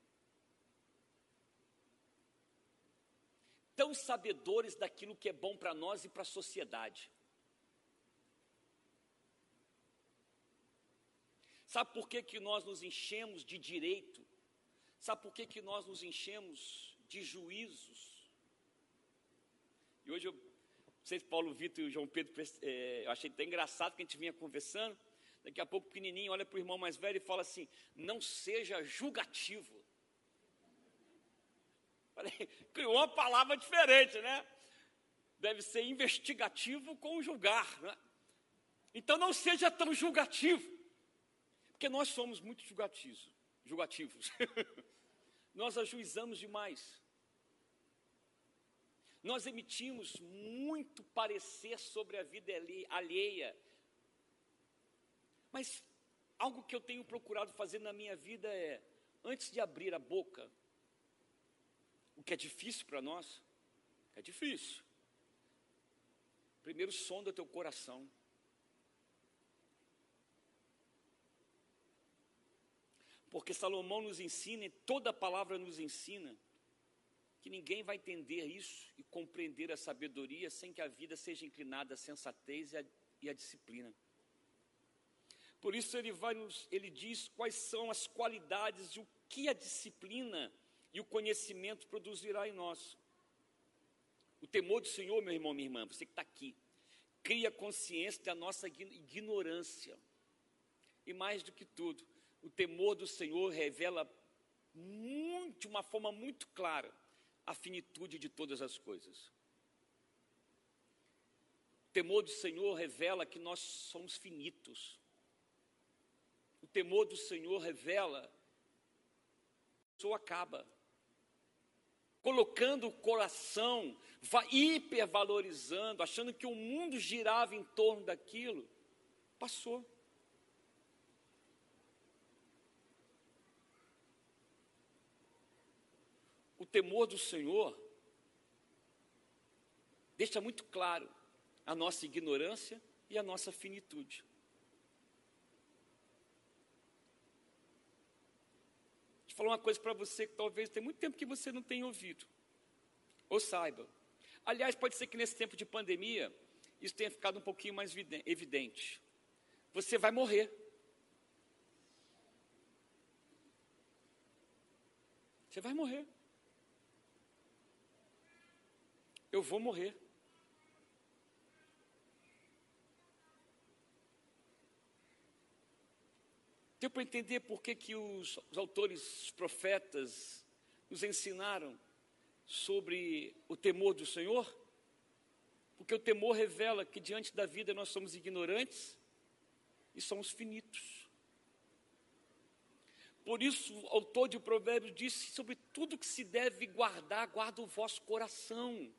tão sabedores daquilo que é bom para nós e para a sociedade. Sabe por que, que nós nos enchemos de direito? Sabe por que, que nós nos enchemos de juízos? E hoje eu, não sei se Paulo Vitor e o João Pedro, é, eu achei até engraçado que a gente vinha conversando. Daqui a pouco o pequenininho olha para o irmão mais velho e fala assim: não seja julgativo. Falei, criou uma palavra diferente, né? Deve ser investigativo com julgar, né? Então não seja tão julgativo, porque nós somos muito julgativos. julgativos. nós ajuizamos demais. Nós emitimos muito parecer sobre a vida alheia. Mas algo que eu tenho procurado fazer na minha vida é, antes de abrir a boca, o que é difícil para nós, é difícil. Primeiro sonda teu coração. Porque Salomão nos ensina, e toda palavra nos ensina, que ninguém vai entender isso e compreender a sabedoria sem que a vida seja inclinada à sensatez e à, e à disciplina. Por isso ele vai nos, ele diz quais são as qualidades e o que a disciplina e o conhecimento produzirá em nós. O temor do Senhor, meu irmão, minha irmã, você que está aqui, cria consciência da nossa ignorância. E mais do que tudo, o temor do Senhor revela muito, uma forma muito clara a finitude de todas as coisas. O temor do Senhor revela que nós somos finitos. Temor do Senhor revela a pessoa acaba. Colocando o coração, hipervalorizando, achando que o mundo girava em torno daquilo, passou. o temor do Senhor deixa muito claro a nossa ignorância e a nossa finitude. Deixa eu falar uma coisa para você que talvez tem muito tempo que você não tenha ouvido, ou saiba. Aliás, pode ser que nesse tempo de pandemia isso tenha ficado um pouquinho mais evidente. Você vai morrer. Você vai morrer. eu vou morrer. Deu para entender por que, que os, os autores, os profetas, nos ensinaram sobre o temor do Senhor? Porque o temor revela que diante da vida nós somos ignorantes e somos finitos. Por isso, o autor de Provérbios disse: sobre tudo que se deve guardar, guarda o vosso coração.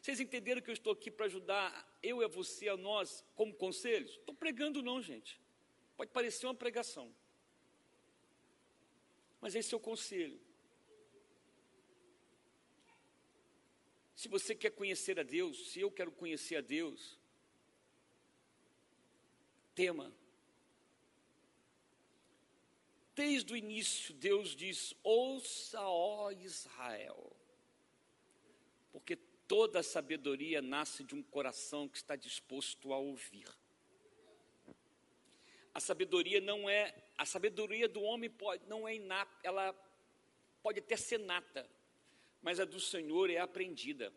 Vocês entenderam que eu estou aqui para ajudar eu e a você, a nós, como conselhos? Estou pregando não, gente. Pode parecer uma pregação. Mas esse é o conselho. Se você quer conhecer a Deus, se eu quero conhecer a Deus, tema. Desde o início, Deus diz: Ouça, ó Israel, porque Toda sabedoria nasce de um coração que está disposto a ouvir. A sabedoria não é, a sabedoria do homem pode, não é inata, ela pode até ser nata, mas a do Senhor é aprendida.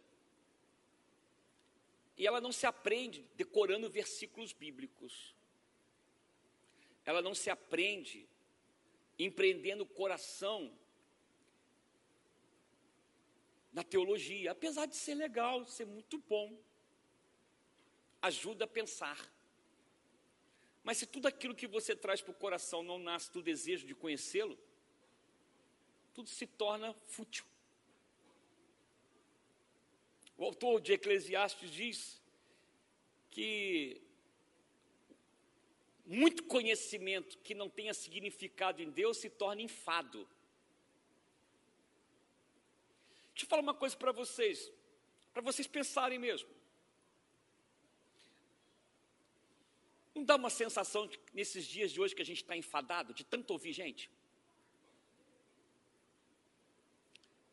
E ela não se aprende decorando versículos bíblicos. Ela não se aprende empreendendo o coração na teologia, apesar de ser legal, ser muito bom, ajuda a pensar. Mas se tudo aquilo que você traz para o coração não nasce do desejo de conhecê-lo, tudo se torna fútil. O autor de Eclesiastes diz que muito conhecimento que não tenha significado em Deus se torna enfado. Deixa eu falar uma coisa para vocês, para vocês pensarem mesmo. Não dá uma sensação de, nesses dias de hoje que a gente está enfadado de tanto ouvir gente?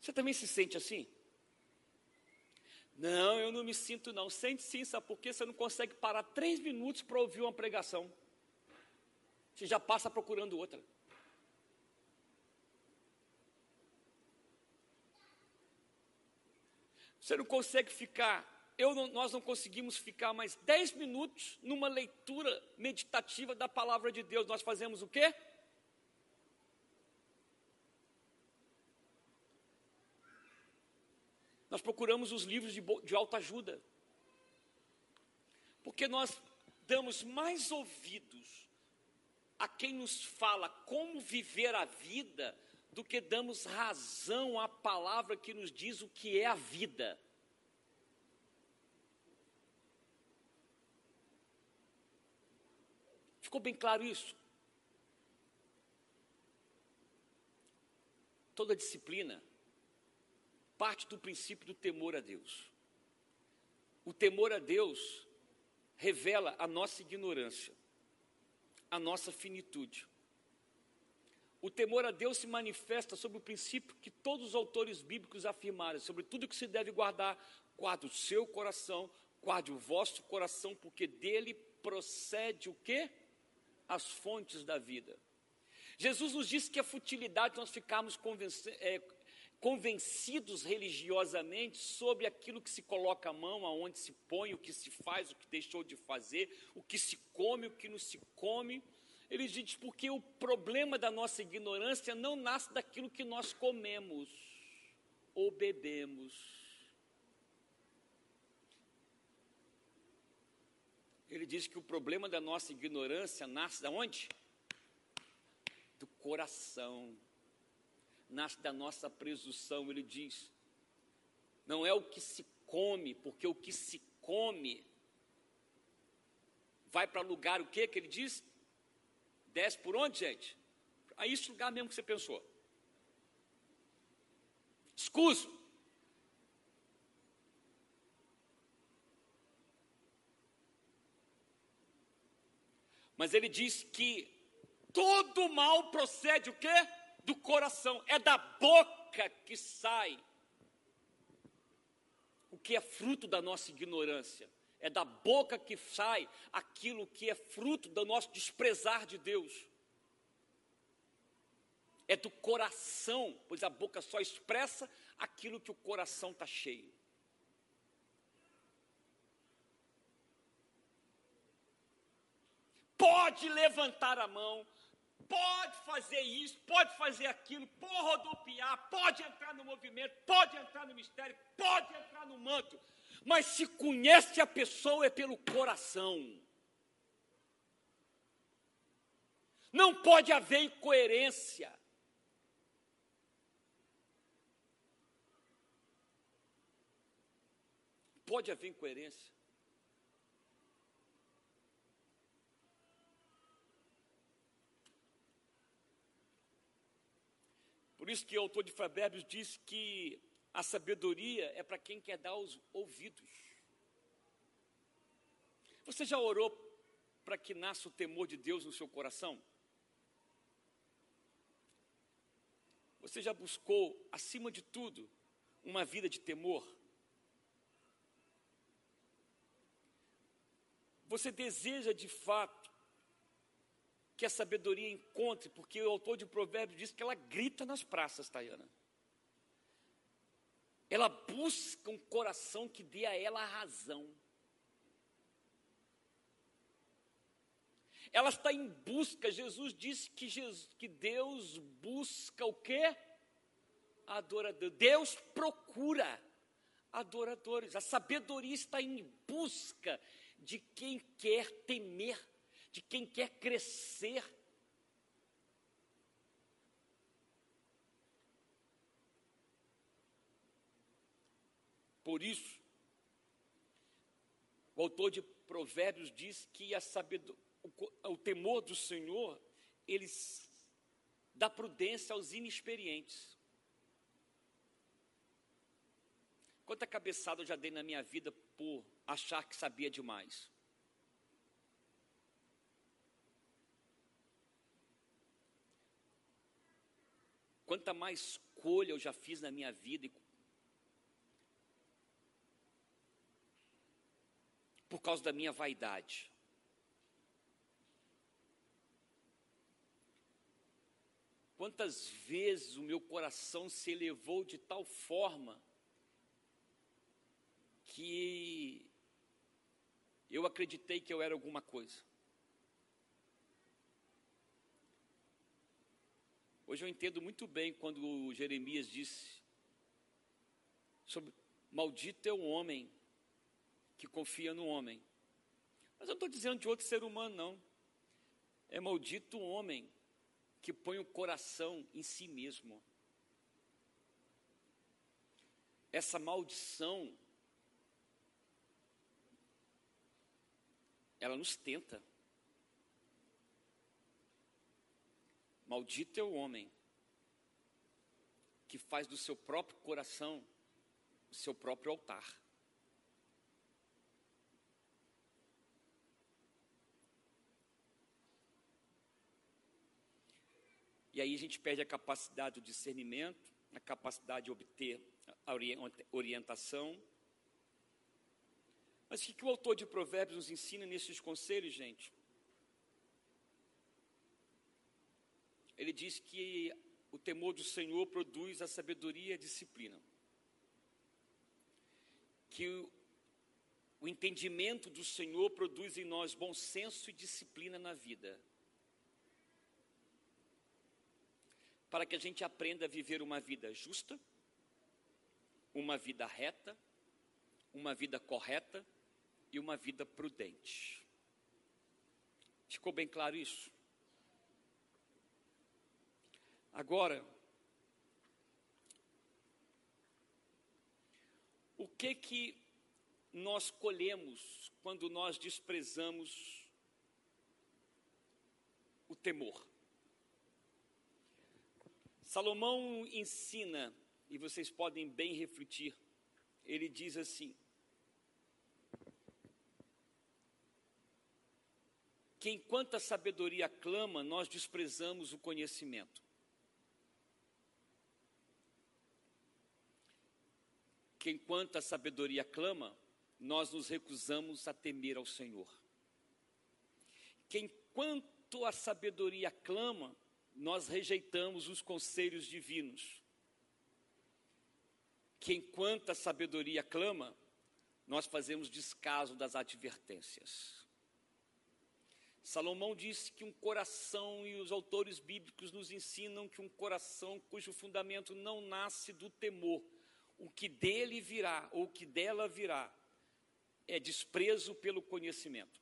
Você também se sente assim? Não, eu não me sinto não. Sente sim, sabe por quê? Você não consegue parar três minutos para ouvir uma pregação. Você já passa procurando outra. Você não consegue ficar, não, nós não conseguimos ficar mais 10 minutos numa leitura meditativa da palavra de Deus. Nós fazemos o quê? Nós procuramos os livros de, de autoajuda. Porque nós damos mais ouvidos a quem nos fala como viver a vida do que damos razão à palavra que nos diz o que é a vida. Ficou bem claro isso? Toda disciplina parte do princípio do temor a Deus. O temor a Deus revela a nossa ignorância, a nossa finitude. O temor a Deus se manifesta sobre o princípio que todos os autores bíblicos afirmaram, sobre tudo que se deve guardar, guarde o seu coração, guarde o vosso coração, porque dele procede o quê? As fontes da vida. Jesus nos disse que a futilidade nós ficarmos é, convencidos religiosamente sobre aquilo que se coloca a mão, aonde se põe, o que se faz, o que deixou de fazer, o que se come, o que não se come. Ele diz porque o problema da nossa ignorância não nasce daquilo que nós comemos ou bebemos. Ele diz que o problema da nossa ignorância nasce da onde? Do coração nasce da nossa presunção. Ele diz: não é o que se come, porque o que se come vai para lugar o que que ele diz? Desce por onde, gente? A esse lugar mesmo que você pensou. Escuso. Mas ele diz que todo mal procede o quê? do coração, é da boca que sai o que é fruto da nossa ignorância. É da boca que sai aquilo que é fruto do nosso desprezar de Deus. É do coração, pois a boca só expressa aquilo que o coração está cheio. Pode levantar a mão, pode fazer isso, pode fazer aquilo, pode rodopiar, pode entrar no movimento, pode entrar no mistério, pode entrar no manto, mas se conhece a pessoa é pelo coração. Não pode haver incoerência. Pode haver incoerência. Por isso que o autor de Provérbios diz que a sabedoria é para quem quer dar os ouvidos. Você já orou para que nasça o temor de Deus no seu coração? Você já buscou, acima de tudo, uma vida de temor? Você deseja de fato que a sabedoria encontre, porque o autor de Provérbios diz que ela grita nas praças, Tayana. Ela busca um coração que dê a ela a razão. Ela está em busca, Jesus disse que, Jesus, que Deus busca o quê? Adorador. Deus procura adoradores. A sabedoria está em busca de quem quer temer de quem quer crescer. Por isso, o autor de Provérbios diz que a o, o temor do Senhor, ele dá prudência aos inexperientes. Quanta cabeçada eu já dei na minha vida por achar que sabia demais. Quanta mais escolha eu já fiz na minha vida por causa da minha vaidade. Quantas vezes o meu coração se elevou de tal forma que eu acreditei que eu era alguma coisa. Hoje eu entendo muito bem quando Jeremias disse sobre maldito é o homem que confia no homem. Mas eu não estou dizendo de outro ser humano, não. É maldito o homem que põe o coração em si mesmo. Essa maldição, ela nos tenta. Maldito é o homem que faz do seu próprio coração o seu próprio altar. E aí a gente perde a capacidade do discernimento, a capacidade de obter a orientação. Mas o que, o autor de Provérbios nos ensina nesses conselhos, gente? Ele diz que o temor do Senhor produz a sabedoria e a disciplina. Que o, o entendimento do Senhor produz em nós bom senso e disciplina na vida. Para que a gente aprenda a viver uma vida justa, uma vida reta, uma vida correta e uma vida prudente. Ficou bem claro isso? Agora, o que que nós colhemos quando nós desprezamos o temor? Salomão ensina, e vocês podem bem refletir, ele diz assim: que enquanto a sabedoria clama, nós desprezamos o conhecimento. Que enquanto a sabedoria clama, nós nos recusamos a temer ao Senhor. Que enquanto a sabedoria clama, nós rejeitamos os conselhos divinos. Que enquanto a sabedoria clama, nós fazemos descaso das advertências. Salomão disse que um coração, e os autores bíblicos nos ensinam que um coração cujo fundamento não nasce do temor, o que dele virá ou o que dela virá é desprezo pelo conhecimento.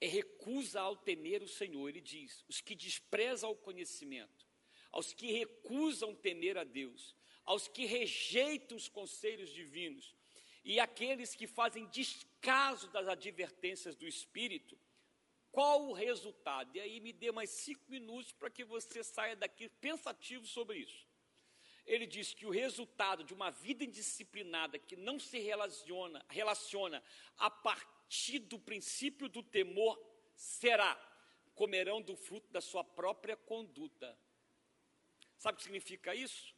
É recusa ao temer o Senhor. Ele diz: os que desprezam o conhecimento, aos que recusam temer a Deus, aos que rejeitam os conselhos divinos e aqueles que fazem descaso das advertências do Espírito, qual o resultado? E aí me dê mais cinco minutos para que você saia daqui pensativo sobre isso ele diz que o resultado de uma vida indisciplinada que não se relaciona, relaciona a partir do princípio do temor será comerão do fruto da sua própria conduta. Sabe o que significa isso?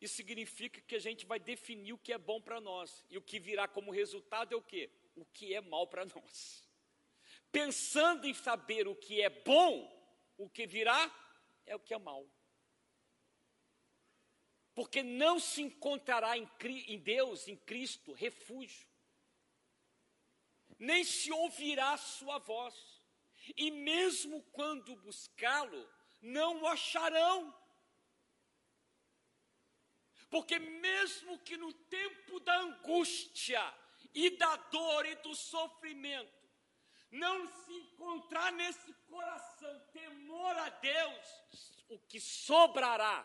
Isso significa que a gente vai definir o que é bom para nós. E o que virá como resultado é o quê? O que é mal para nós. Pensando em saber o que é bom, o que virá é o que é mal. Porque não se encontrará em, em Deus, em Cristo, refúgio, nem se ouvirá sua voz, e mesmo quando buscá-lo, não o acharão. Porque mesmo que no tempo da angústia e da dor e do sofrimento, não se encontrar nesse coração temor a Deus, o que sobrará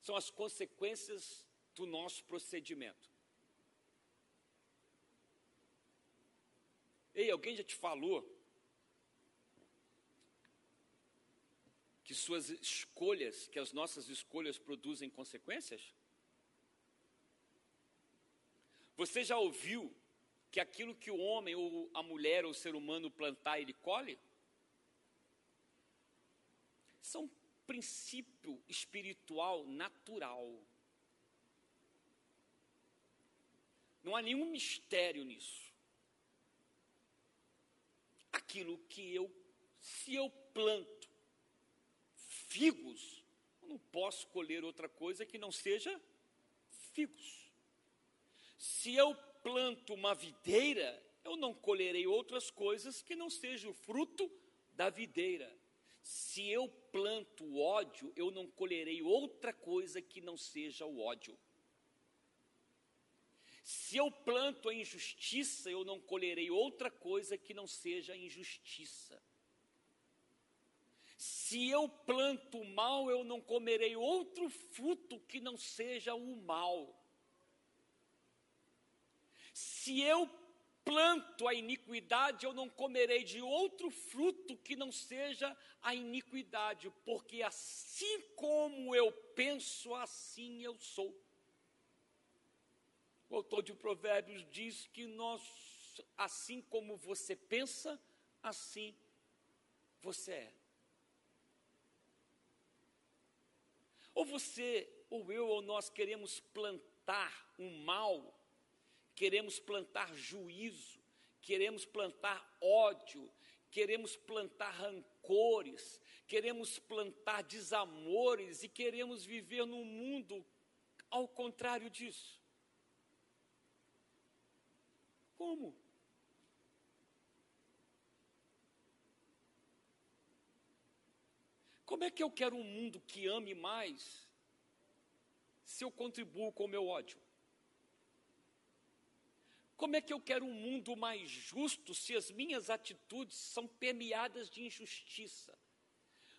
são as consequências do nosso procedimento. Ei, alguém já te falou que suas escolhas, que as nossas escolhas produzem consequências? Você já ouviu que aquilo que o homem ou a mulher ou o ser humano plantar, ele colhe? Isso é um princípio espiritual natural. Não há nenhum mistério nisso. Aquilo que eu, se eu planto figos, eu não posso colher outra coisa que não seja figos. Se eu planto uma videira, eu não colherei outras coisas que não sejam o fruto da videira. Se eu planto ódio, eu não colherei outra coisa que não seja o ódio. Se eu planto a injustiça, eu não colherei outra coisa que não seja a injustiça. Se eu planto o mal, eu não comerei outro fruto que não seja o mal. Se eu planto a iniquidade, eu não comerei de outro fruto que não seja a iniquidade, porque assim como eu penso, assim eu sou. O autor de Provérbios diz que nós, assim como você pensa, assim você é. Ou você, ou eu, ou nós queremos plantar um mal queremos plantar juízo, queremos plantar ódio, queremos plantar rancores, queremos plantar desamores e queremos viver num mundo ao contrário disso. Como? Como é que eu quero um mundo que ame mais se eu contribuo com o meu ódio? Como é que eu quero um mundo mais justo se as minhas atitudes são permeadas de injustiça?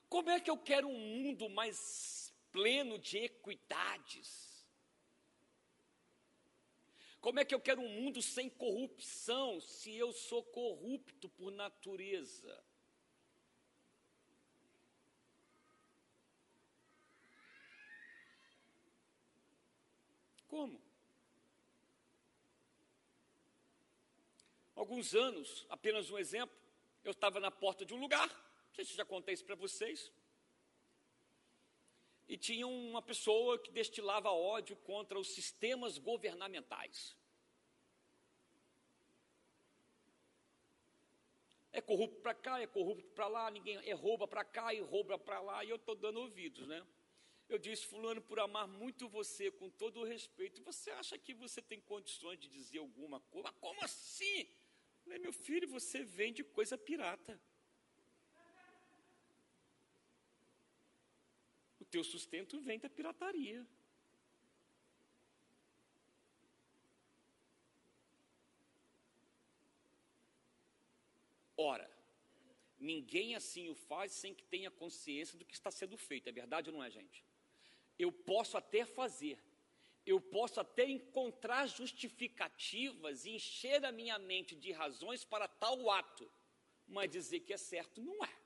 Como é que eu quero um mundo mais pleno de equidades? Como é que eu quero um mundo sem corrupção se eu sou corrupto por natureza? Como? Alguns anos, apenas um exemplo, eu estava na porta de um lugar, não sei se já contei isso para vocês, e tinha uma pessoa que destilava ódio contra os sistemas governamentais. É corrupto para cá, é corrupto para lá, ninguém é rouba para cá e rouba para lá, e eu estou dando ouvidos, né? Eu disse, fulano, por amar muito você, com todo o respeito, você acha que você tem condições de dizer alguma coisa? Como assim? Falei, meu filho, você vende coisa pirata. O teu sustento vem da pirataria. Ora, ninguém assim o faz sem que tenha consciência do que está sendo feito. É verdade ou não é, gente? Eu posso até fazer, eu posso até encontrar justificativas e encher a minha mente de razões para tal ato, mas dizer que é certo não é.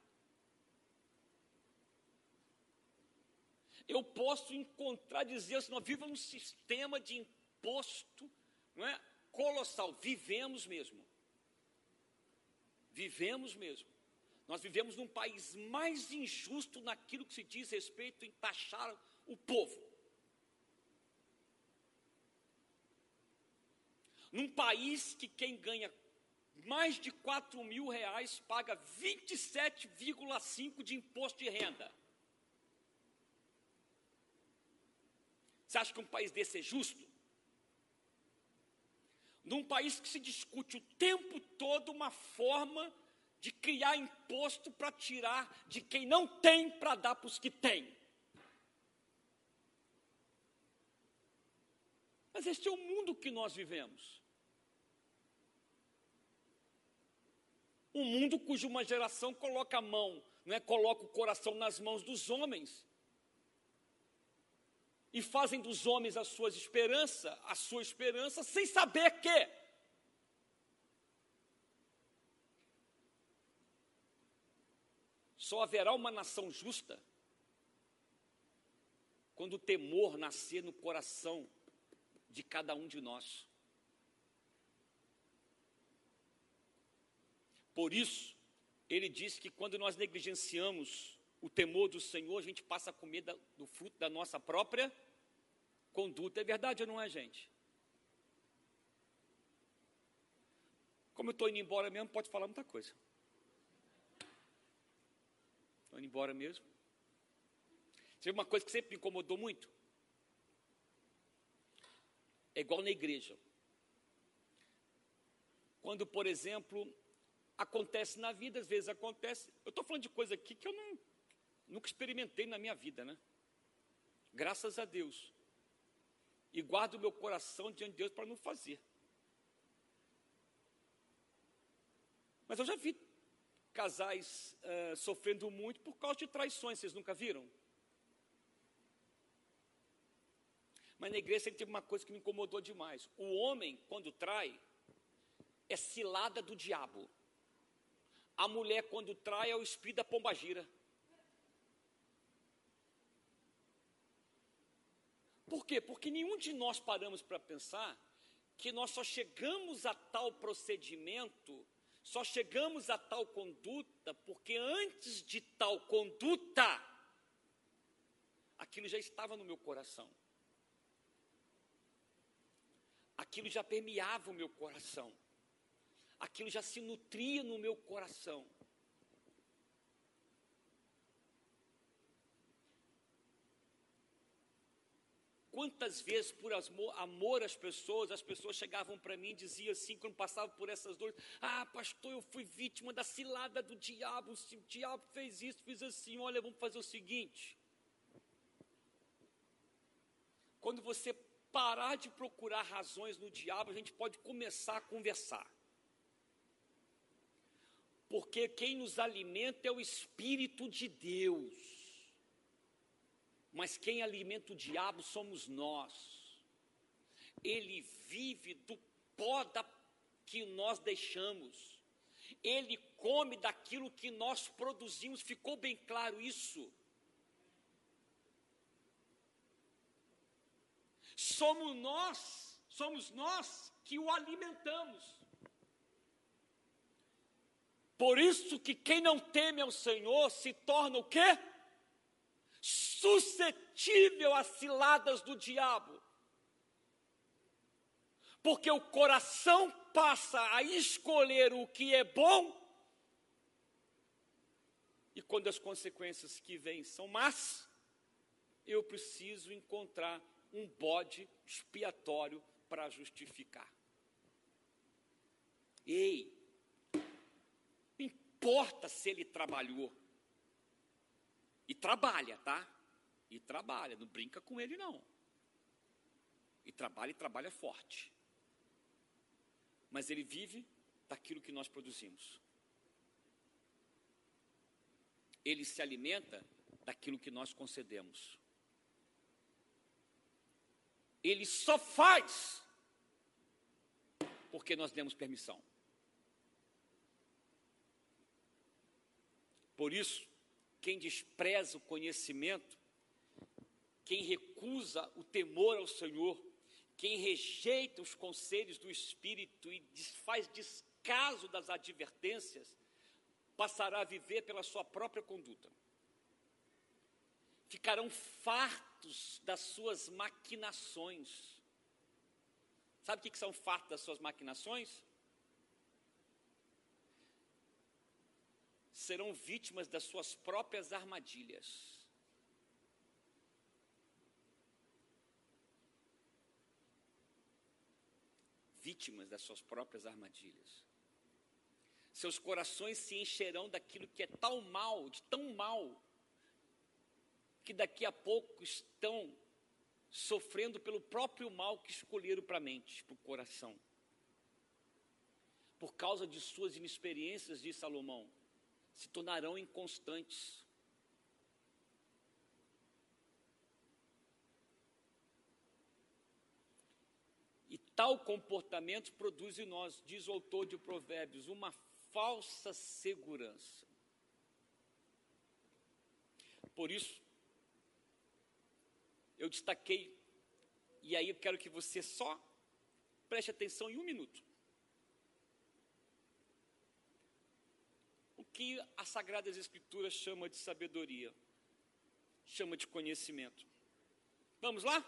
Eu posso encontrar, dizer assim, nós vivemos um sistema de imposto não é, colossal, vivemos mesmo. Vivemos mesmo. Nós vivemos num país mais injusto naquilo que se diz respeito em taxar o povo. Num país que quem ganha mais de 4 mil reais paga 27,5 de imposto de renda. Você acha que um país desse é justo? Num país que se discute o tempo todo uma forma de criar imposto para tirar de quem não tem para dar para os que têm. Mas este é o mundo que nós vivemos. Um mundo cuja uma geração coloca a mão, não é? coloca o coração nas mãos dos homens. E fazem dos homens a sua esperança, a sua esperança, sem saber que só haverá uma nação justa quando o temor nascer no coração de cada um de nós. Por isso, ele diz que quando nós negligenciamos o temor do Senhor, a gente passa a comer do fruto da nossa própria conduta. É verdade ou não é, gente? Como eu estou indo embora mesmo, pode falar muita coisa. Estou indo embora mesmo. Sabe uma coisa que sempre me incomodou muito? É igual na igreja. Quando, por exemplo, Acontece na vida, às vezes acontece. Eu estou falando de coisa aqui que eu não, nunca experimentei na minha vida, né? Graças a Deus. E guardo o meu coração diante de Deus para não fazer. Mas eu já vi casais uh, sofrendo muito por causa de traições, vocês nunca viram? Mas na igreja sempre teve uma coisa que me incomodou demais. O homem, quando trai, é cilada do diabo. A mulher, quando trai, é o espírito da pombagira. Por quê? Porque nenhum de nós paramos para pensar que nós só chegamos a tal procedimento, só chegamos a tal conduta, porque antes de tal conduta, aquilo já estava no meu coração. Aquilo já permeava o meu coração. Aquilo já se nutria no meu coração. Quantas vezes, por amor às pessoas, as pessoas chegavam para mim e diziam assim, quando passavam por essas dores: Ah, pastor, eu fui vítima da cilada do diabo, o diabo fez isso, fiz assim. Olha, vamos fazer o seguinte. Quando você parar de procurar razões no diabo, a gente pode começar a conversar. Porque quem nos alimenta é o Espírito de Deus mas quem alimenta o diabo somos nós. Ele vive do pó da, que nós deixamos. Ele come daquilo que nós produzimos. Ficou bem claro isso? Somos nós, somos nós que o alimentamos. Por isso que quem não teme ao Senhor se torna o quê? suscetível às ciladas do diabo. Porque o coração passa a escolher o que é bom, e quando as consequências que vêm são más, eu preciso encontrar um bode expiatório para justificar. Ei, importa se ele trabalhou. E trabalha, tá? E trabalha, não brinca com ele não. E trabalha e trabalha forte. Mas ele vive daquilo que nós produzimos. Ele se alimenta daquilo que nós concedemos. Ele só faz porque nós demos permissão. Por isso, quem despreza o conhecimento, quem recusa o temor ao Senhor, quem rejeita os conselhos do Espírito e faz descaso das advertências, passará a viver pela sua própria conduta. Ficarão fartos das suas maquinações. Sabe o que são fartos das suas maquinações? Serão vítimas das suas próprias armadilhas. Vítimas das suas próprias armadilhas. Seus corações se encherão daquilo que é tão mal, de tão mal, que daqui a pouco estão sofrendo pelo próprio mal que escolheram para a mente, para o coração. Por causa de suas inexperiências, diz Salomão, se tornarão inconstantes. E tal comportamento produz em nós, diz o autor de Provérbios, uma falsa segurança. Por isso, eu destaquei, e aí eu quero que você só preste atenção em um minuto. Que as Sagradas Escrituras chama de sabedoria, chama de conhecimento. Vamos lá?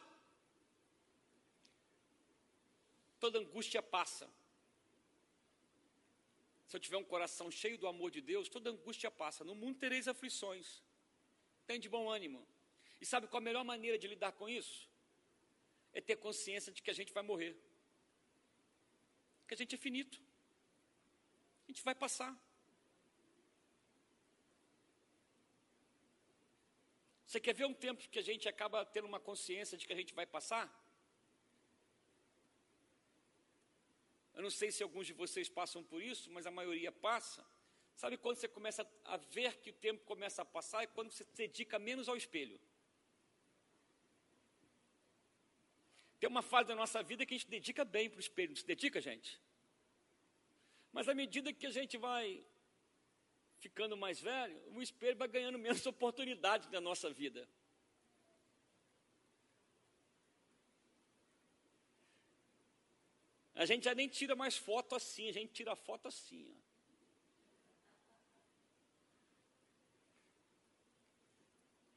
Toda angústia passa. Se eu tiver um coração cheio do amor de Deus, toda angústia passa. No mundo tereis aflições. Tem de bom ânimo. E sabe qual a melhor maneira de lidar com isso? É ter consciência de que a gente vai morrer. Que a gente é finito. A gente vai passar. Você quer ver um tempo que a gente acaba tendo uma consciência de que a gente vai passar? Eu não sei se alguns de vocês passam por isso, mas a maioria passa. Sabe quando você começa a ver que o tempo começa a passar? É quando você se dedica menos ao espelho. Tem uma fase da nossa vida que a gente dedica bem para o espelho. Não se dedica, gente? Mas à medida que a gente vai ficando mais velho, o espelho vai ganhando menos oportunidade na nossa vida. A gente já nem tira mais foto assim, a gente tira foto assim. Ó.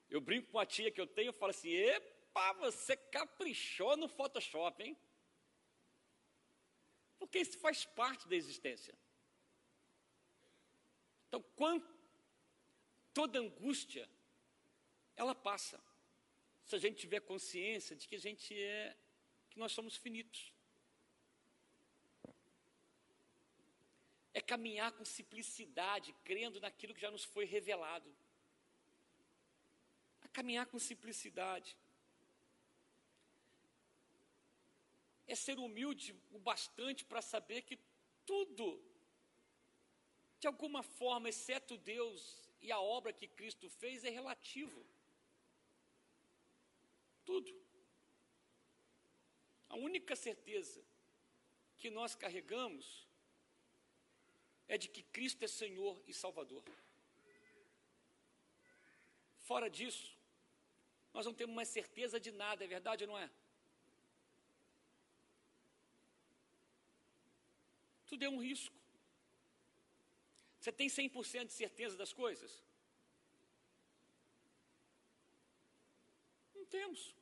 Eu brinco com a tia que eu tenho, eu falo assim: epa, você caprichou no Photoshop, hein? Porque isso faz parte da existência. Então, quando toda angústia, ela passa. Se a gente tiver consciência de que a gente é, que nós somos finitos. É caminhar com simplicidade, crendo naquilo que já nos foi revelado. É caminhar com simplicidade. É ser humilde o bastante para saber que tudo, de alguma forma, exceto Deus e a obra que Cristo fez, é relativo. Tudo. A única certeza que nós carregamos é de que Cristo é Senhor e Salvador. Fora disso, nós não temos mais certeza de nada, é verdade ou não é? Tudo é um risco. Você tem 100% de certeza das coisas? Não temos.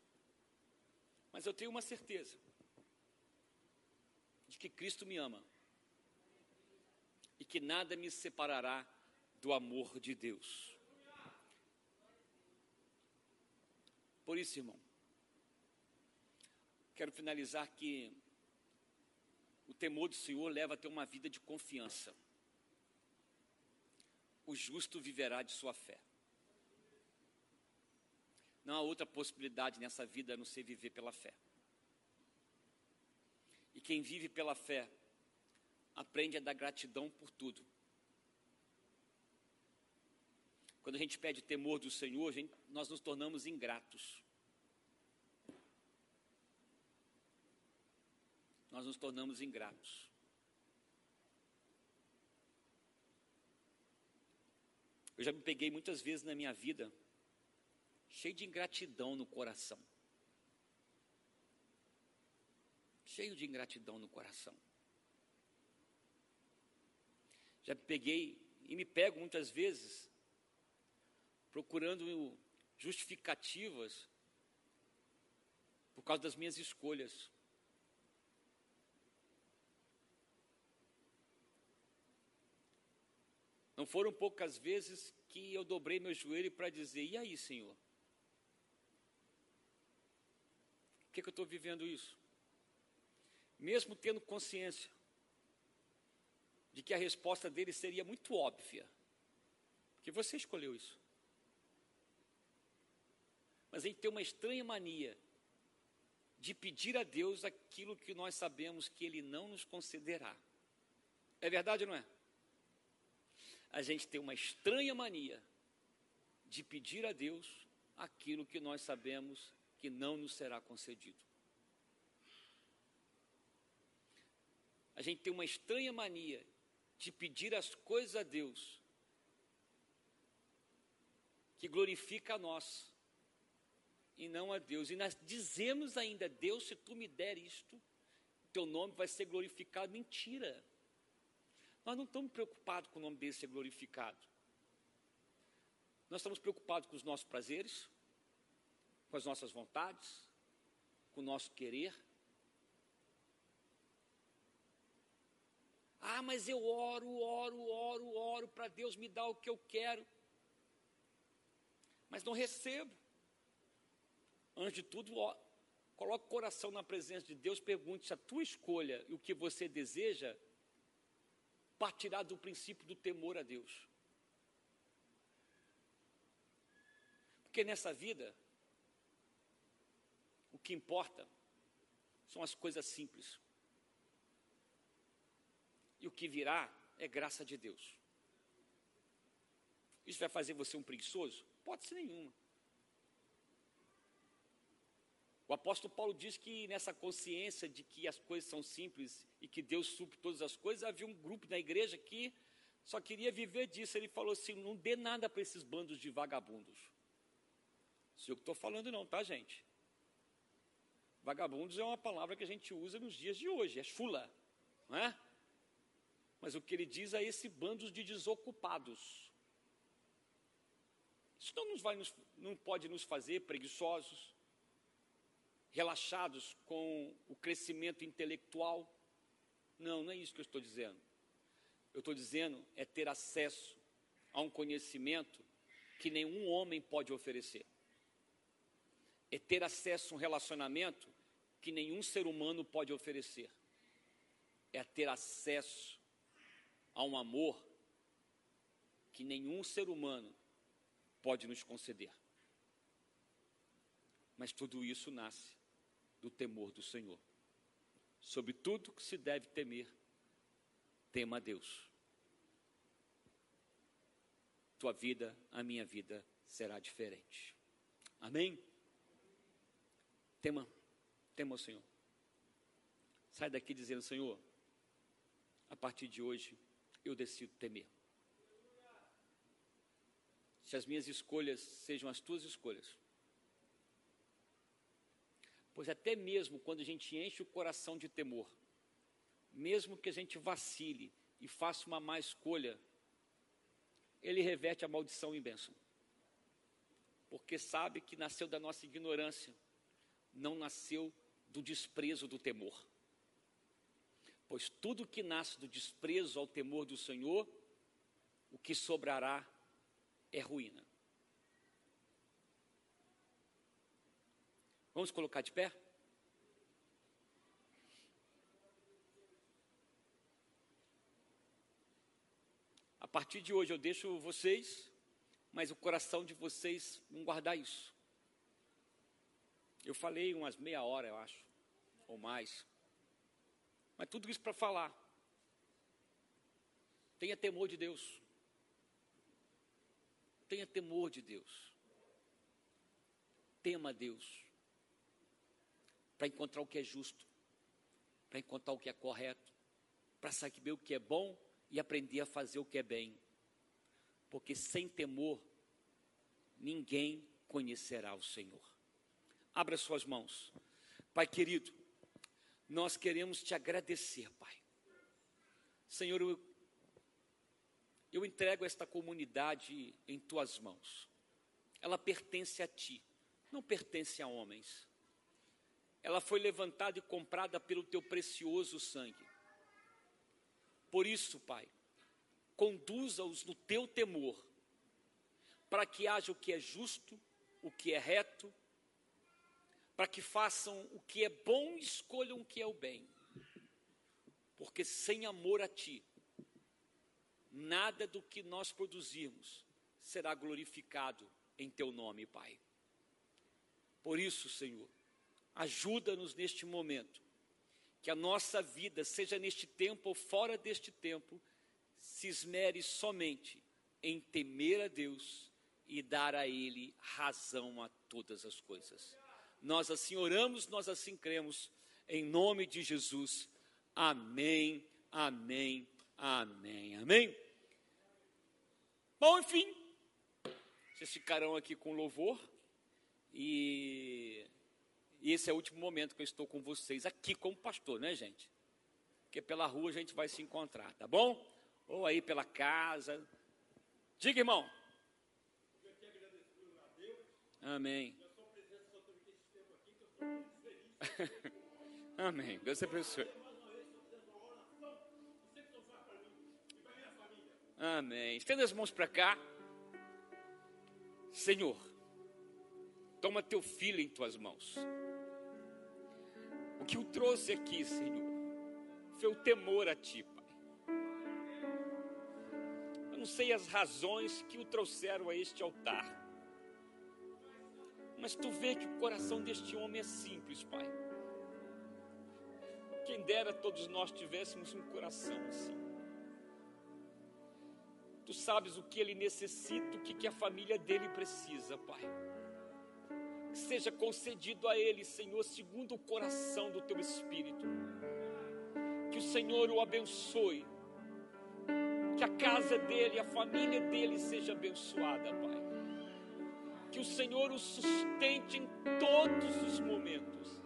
Mas eu tenho uma certeza de que Cristo me ama e que nada me separará do amor de Deus. Por isso, irmão, quero finalizar que o temor do Senhor leva a ter uma vida de confiança. O justo viverá de sua fé. Não há outra possibilidade nessa vida a não ser viver pela fé. E quem vive pela fé aprende a dar gratidão por tudo. Quando a gente pede temor do Senhor, gente, nós nos tornamos ingratos. Nós nos tornamos ingratos. Eu já me peguei muitas vezes na minha vida cheio de ingratidão no coração. Cheio de ingratidão no coração. Já peguei e me pego muitas vezes procurando justificativas por causa das minhas escolhas. Não foram poucas vezes que eu dobrei meu joelho para dizer: e aí, Senhor? Por que, que eu estou vivendo isso? Mesmo tendo consciência de que a resposta dele seria muito óbvia, porque você escolheu isso. Mas a gente tem uma estranha mania de pedir a Deus aquilo que nós sabemos que Ele não nos concederá. É verdade ou não é? A gente tem uma estranha mania de pedir a Deus aquilo que nós sabemos que não nos será concedido. A gente tem uma estranha mania de pedir as coisas a Deus, que glorifica a nós e não a Deus. E nós dizemos ainda, Deus, se tu me der isto, teu nome vai ser glorificado. Mentira. Nós não estamos preocupados com o nome dele ser glorificado. Nós estamos preocupados com os nossos prazeres, com as nossas vontades, com o nosso querer. Ah, mas eu oro, oro, oro, oro para Deus me dar o que eu quero, mas não recebo. Antes de tudo, coloque o coração na presença de Deus, pergunte se a tua escolha e o que você deseja partirá do princípio do temor a Deus. Porque nessa vida, o que importa são as coisas simples. E o que virá é graça de Deus. Isso vai fazer você um preguiçoso? Pode ser nenhuma. O apóstolo Paulo diz que nessa consciência de que as coisas são simples e que Deus supre todas as coisas, havia um grupo na igreja que só queria viver disso. Ele falou assim: não dê nada para esses bandos de vagabundos. Isso eu que estou falando, não, tá, gente? Vagabundos é uma palavra que a gente usa nos dias de hoje, é chula, não é? Mas o que ele diz é esse bando de desocupados. Isso não, nos vai, não pode nos fazer preguiçosos, relaxados com o crescimento intelectual. Não, não é isso que eu estou dizendo. Eu estou dizendo é ter acesso a um conhecimento que nenhum homem pode oferecer. É ter acesso a um relacionamento que nenhum ser humano pode oferecer. É ter acesso a um amor que nenhum ser humano pode nos conceder. Mas tudo isso nasce do temor do Senhor. Sobre tudo que se deve temer, tema a Deus. Tua vida, a minha vida será diferente. Amém? Tema, tema o Senhor. Sai daqui dizendo, Senhor, a partir de hoje eu decido temer. Se as minhas escolhas sejam as tuas escolhas, Pois até mesmo quando a gente enche o coração de temor, mesmo que a gente vacile e faça uma má escolha, ele reverte a maldição em bênção. Porque sabe que nasceu da nossa ignorância, não nasceu do desprezo do temor. Pois tudo que nasce do desprezo ao temor do Senhor, o que sobrará é ruína. Vamos colocar de pé? A partir de hoje eu deixo vocês, mas o coração de vocês vão guardar isso. Eu falei umas meia hora, eu acho, ou mais. Mas tudo isso para falar. Tenha temor de Deus. Tenha temor de Deus. Tema Deus para encontrar o que é justo, para encontrar o que é correto, para saber o que é bom e aprender a fazer o que é bem. Porque sem temor, ninguém conhecerá o Senhor. Abra suas mãos. Pai querido, nós queremos te agradecer, Pai. Senhor, eu, eu entrego esta comunidade em tuas mãos. Ela pertence a ti, não pertence a homens ela foi levantada e comprada pelo teu precioso sangue. Por isso, Pai, conduza-os no teu temor, para que haja o que é justo, o que é reto, para que façam o que é bom e escolham o que é o bem. Porque sem amor a Ti, nada do que nós produzirmos será glorificado em Teu nome, Pai. Por isso, Senhor, Ajuda-nos neste momento. Que a nossa vida, seja neste tempo ou fora deste tempo, se esmere somente em temer a Deus e dar a Ele razão a todas as coisas. Nós assim oramos, nós assim cremos, em nome de Jesus. Amém, amém, amém, amém. Bom, enfim, vocês ficarão aqui com louvor e e esse é o último momento que eu estou com vocês aqui como pastor, né, gente? Porque pela rua a gente vai se encontrar, tá bom? Ou aí pela casa. Diga, irmão. Amém. Amém. Deus abençoe. Amém. Estenda as mãos para cá. Senhor, toma teu filho em tuas mãos. O que o trouxe aqui, Senhor, foi o temor a Ti, Pai. Eu não sei as razões que o trouxeram a este altar, mas Tu vê que o coração deste homem é simples, Pai. Quem dera todos nós tivéssemos um coração assim. Tu sabes o que ele necessita, o que, que a família dele precisa, Pai. Seja concedido a ele, Senhor, segundo o coração do teu espírito. Que o Senhor o abençoe. Que a casa dele, a família dele seja abençoada, Pai. Que o Senhor o sustente em todos os momentos.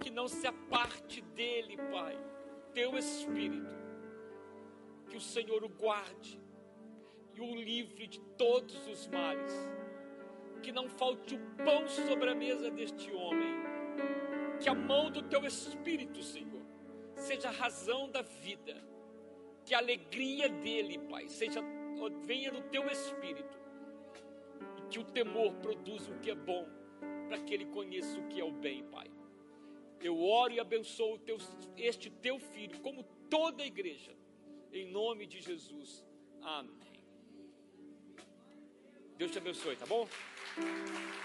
Que não se aparte dele, Pai, teu espírito. Que o Senhor o guarde e o livre de todos os males que não falte o pão sobre a mesa deste homem, que a mão do teu Espírito, Senhor, seja a razão da vida, que a alegria dele, Pai, seja venha do teu Espírito, que o temor produza o que é bom, para que ele conheça o que é o bem, Pai. Eu oro e abençoo teu, este teu filho, como toda a igreja, em nome de Jesus. Amém. Deus te abençoe, tá bom?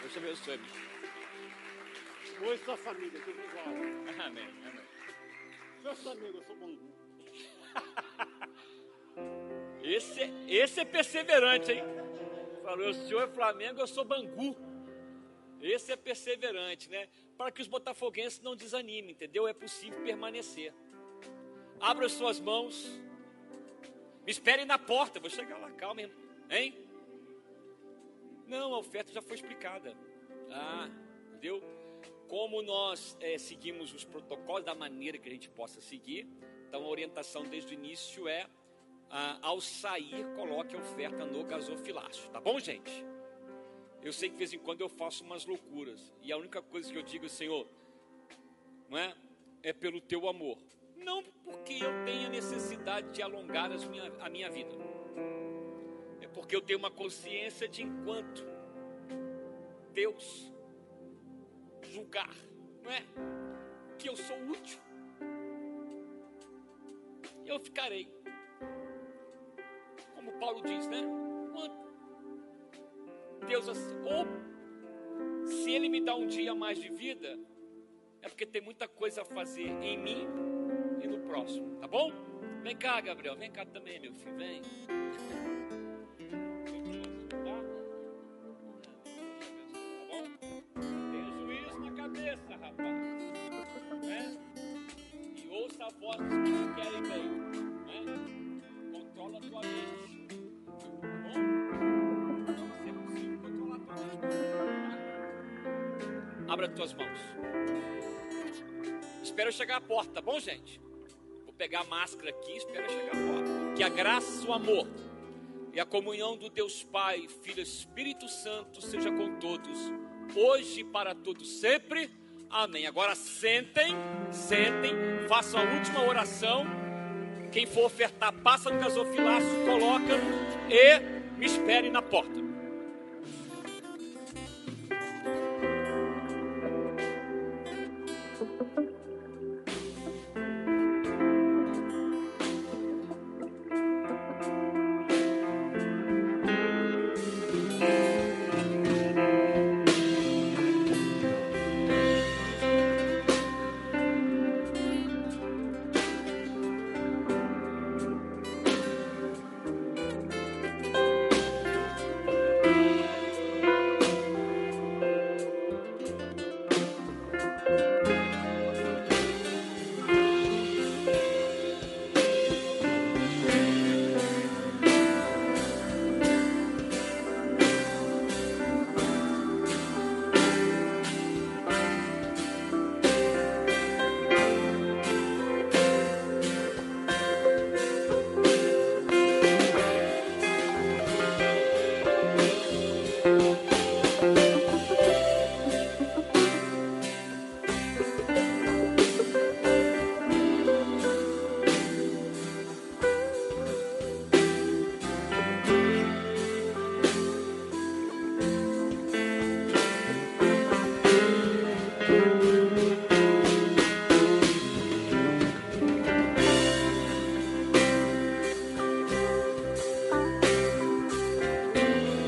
Deus te abençoe. Oi, sua família, tudo igual. Amém, amém. Seus amigos, eu sou bangu. Esse, esse é perseverante, hein? Falou, o senhor é Flamengo, eu sou Bangu. Esse é perseverante, né? Para que os botafoguenses não desanimem, entendeu? É possível permanecer. Abra suas mãos. Me esperem na porta, vou chegar lá, calma, hein? Não, a oferta já foi explicada. Ah, entendeu? Como nós é, seguimos os protocolos da maneira que a gente possa seguir. Então a orientação desde o início é ah, ao sair, coloque a oferta no gasofilácio. Tá bom, gente? Eu sei que de vez em quando eu faço umas loucuras. E a única coisa que eu digo, Senhor, não é? É pelo teu amor. Não porque eu tenha necessidade de alongar minha, a minha vida porque eu tenho uma consciência de enquanto Deus julgar, não é? Que eu sou útil. Eu ficarei. Como Paulo diz, né? Deus, ou se Ele me dá um dia mais de vida, é porque tem muita coisa a fazer em mim e no próximo, tá bom? Vem cá, Gabriel, vem cá também, meu filho, vem. Espero chegar à porta, tá bom, gente? Vou pegar a máscara aqui, espero chegar à porta. Que a graça, o amor e a comunhão do Deus Pai, Filho e Espírito Santo seja com todos, hoje e para todos sempre. Amém. Agora sentem, sentem, façam a última oração. Quem for ofertar, passa no gasofilácio, coloca e me espere na porta.